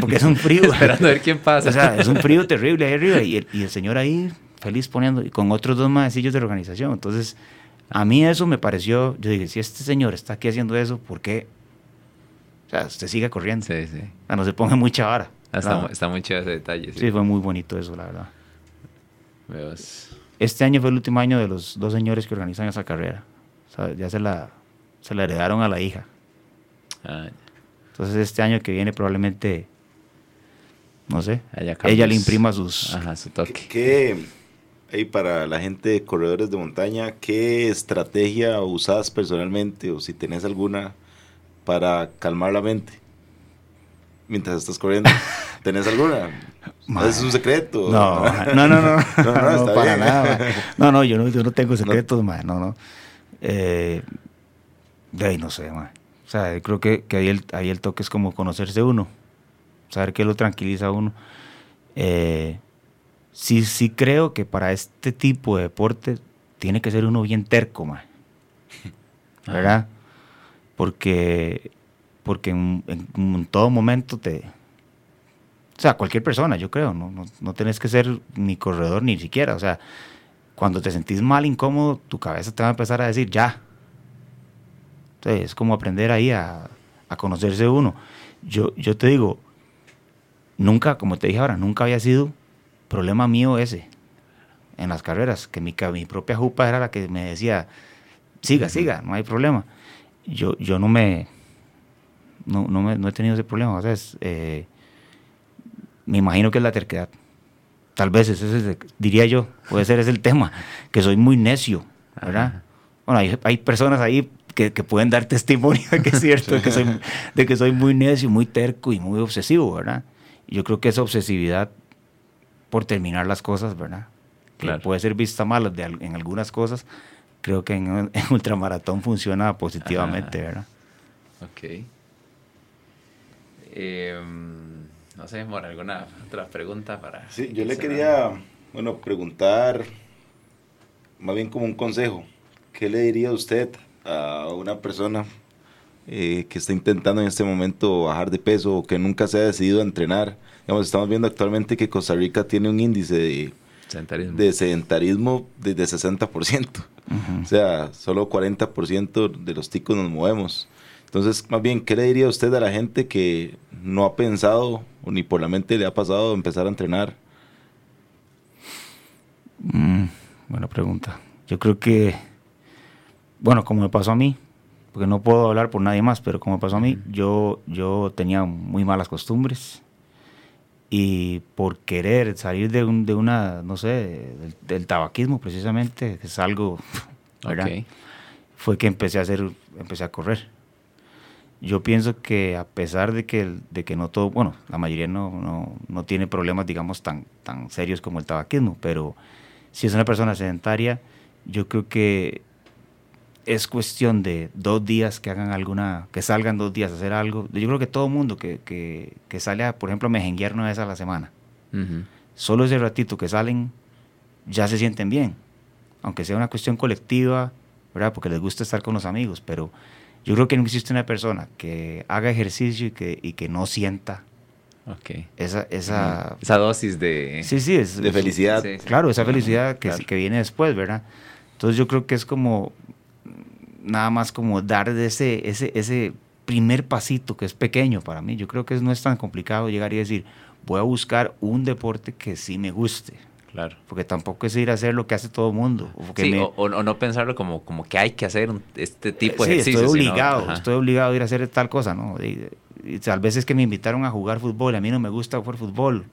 porque es un frío. Esperando a ver quién pasa. O sea, es un frío terrible ahí arriba y el, señor ahí feliz poniendo, y con otros dos maecillos de la organización. Entonces, a mí eso me pareció, yo dije, si este señor está aquí haciendo eso, ¿por qué? O sea, usted siga corriendo. Sí, sí. O sea, no se ponga mucha vara. Está, está, muy chido ese detalle. sí, fue muy bonito eso, la verdad. Este año fue el último año de los dos señores que organizan esa carrera. ya se la, se la heredaron a la hija. Ah, Entonces este año que viene probablemente, no sé, ella le imprima sus... Ajá, su toque. ¿Qué, ahí para la gente de corredores de montaña, ¿qué estrategia usas personalmente o si tenés alguna para calmar la mente mientras estás corriendo? ¿Tenés alguna? ¿Es un secreto? No, no, no, no, no, no, para nada. No, no, yo no, yo no tengo secretos, no, no. no. Eh, de ahí no sé, man. O sea, creo que, que ahí, el, ahí el toque es como conocerse uno, saber qué lo tranquiliza a uno. Eh, sí, sí creo que para este tipo de deporte tiene que ser uno bien terco. ¿verdad? Porque, porque en, en, todo momento te... O sea, cualquier persona, yo creo, no, no, no tenés que ser ni corredor ni siquiera. O sea, cuando te sentís mal, incómodo, tu cabeza te va a empezar a decir, ya. Entonces, es como aprender ahí a, a conocerse uno. Yo, yo te digo, nunca, como te dije ahora, nunca había sido problema mío ese en las carreras, que mi, mi propia jupa era la que me decía, siga, siga, no hay problema. Yo, yo no me, no, no, me, no he tenido ese problema, o sea, eh, me imagino que es la terquedad. Tal vez ese, diría yo, puede ser ese el tema, que soy muy necio, ¿verdad? Bueno, hay, hay, personas ahí que, que, pueden dar testimonio de que es cierto, de que, soy, de que soy muy necio, muy terco y muy obsesivo, ¿verdad? Yo creo que esa obsesividad por terminar las cosas, ¿verdad? Que puede ser vista mal de, en algunas cosas, creo que en, en ultramaratón funciona positivamente, ¿verdad? Ok. Eh, no sé, Mora, ¿alguna otra pregunta para...? Sí, yo le quería, bueno, preguntar, más bien como un consejo. ¿Qué le diría usted a una persona eh, que está intentando en este momento bajar de peso o que nunca se ha decidido a entrenar? Digamos, estamos viendo actualmente que Costa Rica tiene un índice de sedentarismo de, sedentarismo de, 60%. O sea, solo 40% de los ticos nos movemos. Entonces, más bien, ¿qué le diría usted a la gente que no ha pensado o ni por la mente le ha pasado empezar a entrenar? Mm, buena pregunta. Yo creo que, bueno, como me pasó a mí, porque no puedo hablar por nadie más, pero como me pasó a mí, yo, yo tenía muy malas costumbres y por querer salir de, un, de una, no sé, del, tabaquismo precisamente, que es algo, ¿verdad? Fue que empecé a hacer, empecé a correr yo pienso que a pesar de que, de que no todo, bueno, la mayoría no, no, no, tiene problemas, digamos, tan, tan serios como el tabaquismo, pero si es una persona sedentaria, yo creo que es cuestión de dos días que hagan alguna, que salgan dos días a hacer algo. Yo creo que todo mundo que, que, que sale, a, por ejemplo, a mejenguear una vez a la semana, solo ese ratito que salen, ya se sienten bien, aunque sea una cuestión colectiva, ¿verdad? Porque les gusta estar con los amigos, pero yo creo que no existe una persona que haga ejercicio y que, y que no sienta okay. esa, esa, esa dosis de, sí, sí, es, de felicidad. Claro, esa felicidad que, que viene después, ¿verdad? Entonces yo creo que es como nada más como dar de ese, ese, ese primer pasito que es pequeño para mí. Yo creo que no es tan complicado llegar y decir, voy a buscar un deporte que sí me guste. Claro. Porque tampoco es ir a hacer lo que hace todo el mundo. O, no pensarlo como, como que hay que hacer este tipo de sí, Estoy obligado, estoy obligado a ir a hacer tal cosa, ¿no? Y, tal vez es que me invitaron a jugar fútbol, a mí no me gusta jugar fútbol.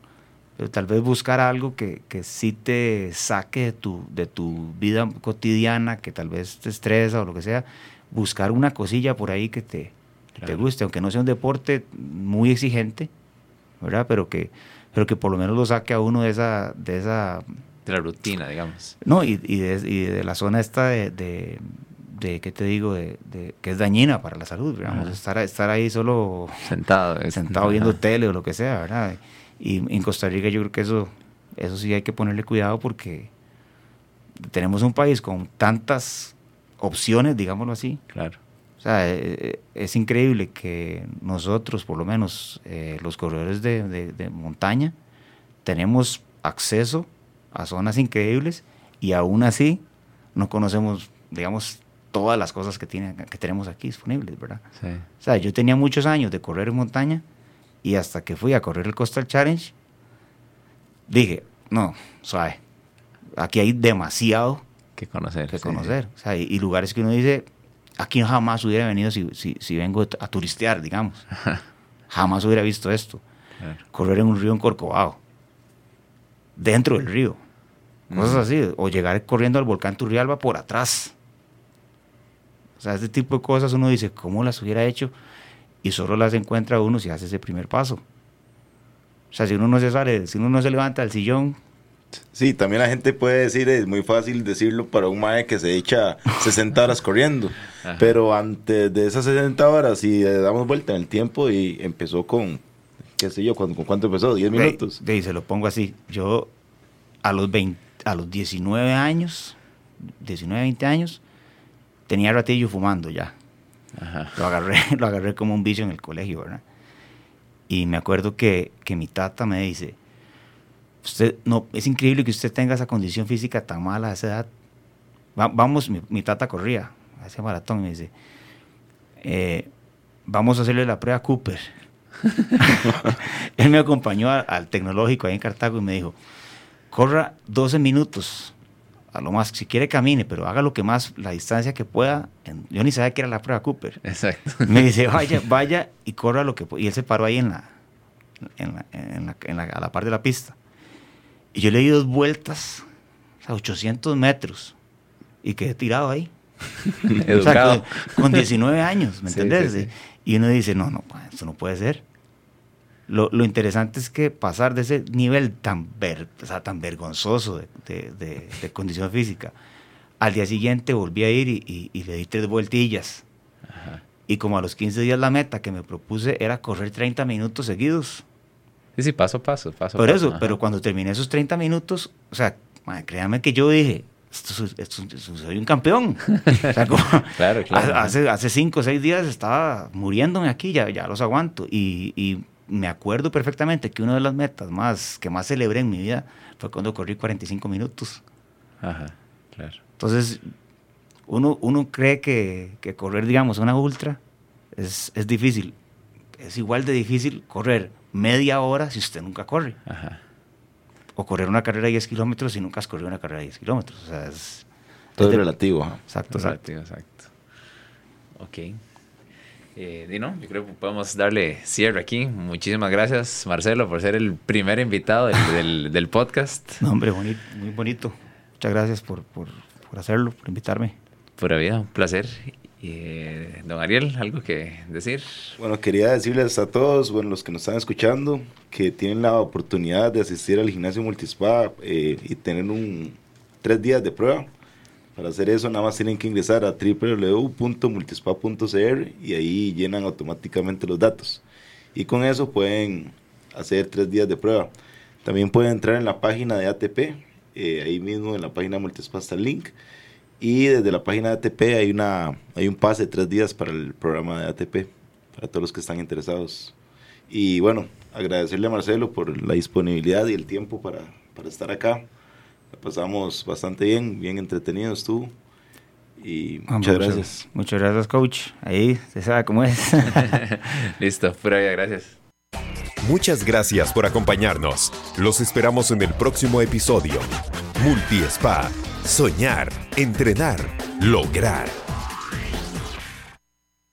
Pero tal vez buscar algo que, que sí te saque de tu, de tu vida cotidiana, que tal vez te estresa o lo que sea. Buscar una cosilla por ahí que te, te guste, aunque no sea un deporte muy exigente, ¿verdad? Pero que pero que por lo menos lo saque a uno de esa... De, esa, de la rutina, digamos. No, y, y, de, y de, la zona esta de, de, de ¿qué te digo? De, que es dañina para la salud, digamos, estar, estar ahí solo... Sentado. Sentado viendo tele o lo que sea, ¿verdad? Y en Costa Rica yo creo que eso, eso sí hay que ponerle cuidado porque tenemos un país con tantas opciones, digámoslo así. Claro sea, eh, eh, es increíble que nosotros, por lo menos eh, los corredores de, montaña, tenemos acceso a zonas increíbles y aún así no conocemos, digamos, todas las cosas que, tiene, que tenemos aquí disponibles, ¿verdad? Sí. O sea, yo tenía muchos años de correr en montaña y hasta que fui a correr el Coastal Challenge, dije, no, suave, aquí hay demasiado que conocer. Que conocer. O sea, y lugares que uno dice, aquí jamás hubiera venido si, si, si vengo a turistear, digamos. jamás hubiera visto esto. Correr en un río en Corcovado. Dentro del río. Cosas así. O llegar corriendo al volcán Turrialba por atrás. O sea, este tipo de cosas uno dice, ¿cómo las hubiera hecho? Y solo las encuentra uno si hace ese primer paso. O sea, si uno no se sale, si uno no se levanta del sillón. Sí, también la gente puede decir, es muy fácil decirlo para un mae que se echa 60 horas corriendo. Pero antes de esas 60 horas, si damos vuelta en el tiempo y empezó con, qué sé yo, ¿con, cuánto empezó? ¿10 minutos? Y se lo pongo así. Yo a los, 20, a los 19 años, 19, 20 años, tenía ratillo fumando ya. Lo, agarré, lo agarré como un vicio en el colegio, ¿verdad? Y me acuerdo que, que mi tata me dice, usted, no, es increíble que usted tenga esa condición física tan mala a esa edad. vamos, mi, tata corría, hacía maratón, me dice, eh, vamos a hacerle la prueba a Cooper. Él me acompañó al tecnológico ahí en Cartago y me dijo, corra 12 minutos a lo más, si quiere camine, pero haga lo que más, la distancia que pueda. yo ni sabía que era la prueba Cooper. Exacto. Me dice, vaya, vaya y corra lo que Y él se paró ahí en la, en la, en la, a la par de la pista. Y yo le di dos vueltas, a 800 metros, y quedé tirado ahí. Educado. con, 19 años, ¿me entiendes? Y uno dice, no, no, esto no puede ser. Lo, lo, interesante es que pasar de ese nivel tan, ver, o sea, tan vergonzoso de, de, de, condición física, al día siguiente volví a ir y, y, le di tres vueltillas. Y como a los 15 días la meta que me propuse era correr 30 minutos seguidos. Sí, sí, paso a paso, paso Por eso, pero cuando terminé esos 30 minutos, o sea, créanme que yo dije, esto, soy un campeón. O sea, como, claro, claro. Hace, hace cinco o seis días estaba muriéndome aquí, ya, ya los aguanto. Y, y me acuerdo perfectamente que una de las metas más que más celebré en mi vida fue cuando corrí 45 minutos. Ajá, claro. Entonces, uno, uno cree que, que correr, digamos, una ultra es, es, difícil. Es igual de difícil correr media hora si usted nunca corre. Ajá. O correr una carrera de 10 kilómetros si nunca has corrido una carrera de 10 kilómetros. O sea, es... Todo es relativo. Exacto, exacto. Relativo, exacto. Ok. Eh, Dino, yo creo que podemos darle cierre aquí. Muchísimas gracias, Marcelo, por ser el primer invitado del, del, podcast. No, hombre, muy bonito. Muchas gracias por, por, por hacerlo, por invitarme. Pura vida, un placer. Eh, don Ariel, ¿algo que decir? Bueno, quería decirles a todos, bueno, los que nos están escuchando, que tienen la oportunidad de asistir al gimnasio Multispa eh, y tener un tres días de prueba para hacer eso nada más tienen que ingresar a www.multispa.cr y ahí llenan automáticamente los datos. Y con eso pueden hacer tres días de prueba. También pueden entrar en la página de ATP, eh, ahí mismo en la página Multispa está el link. Y desde la página de ATP hay, una, hay un pase de tres días para el programa de ATP, para todos los que están interesados. Y bueno, agradecerle a Marcelo por la disponibilidad y el tiempo para, para estar acá pasamos bastante bien, bien entretenidos tú. Y muchas gracias. Muchas gracias, coach. Ahí se sabe cómo es. Listo, pura vida, gracias. Muchas gracias por acompañarnos. Los esperamos en el próximo episodio. Multi Spa. Soñar, entrenar, lograr.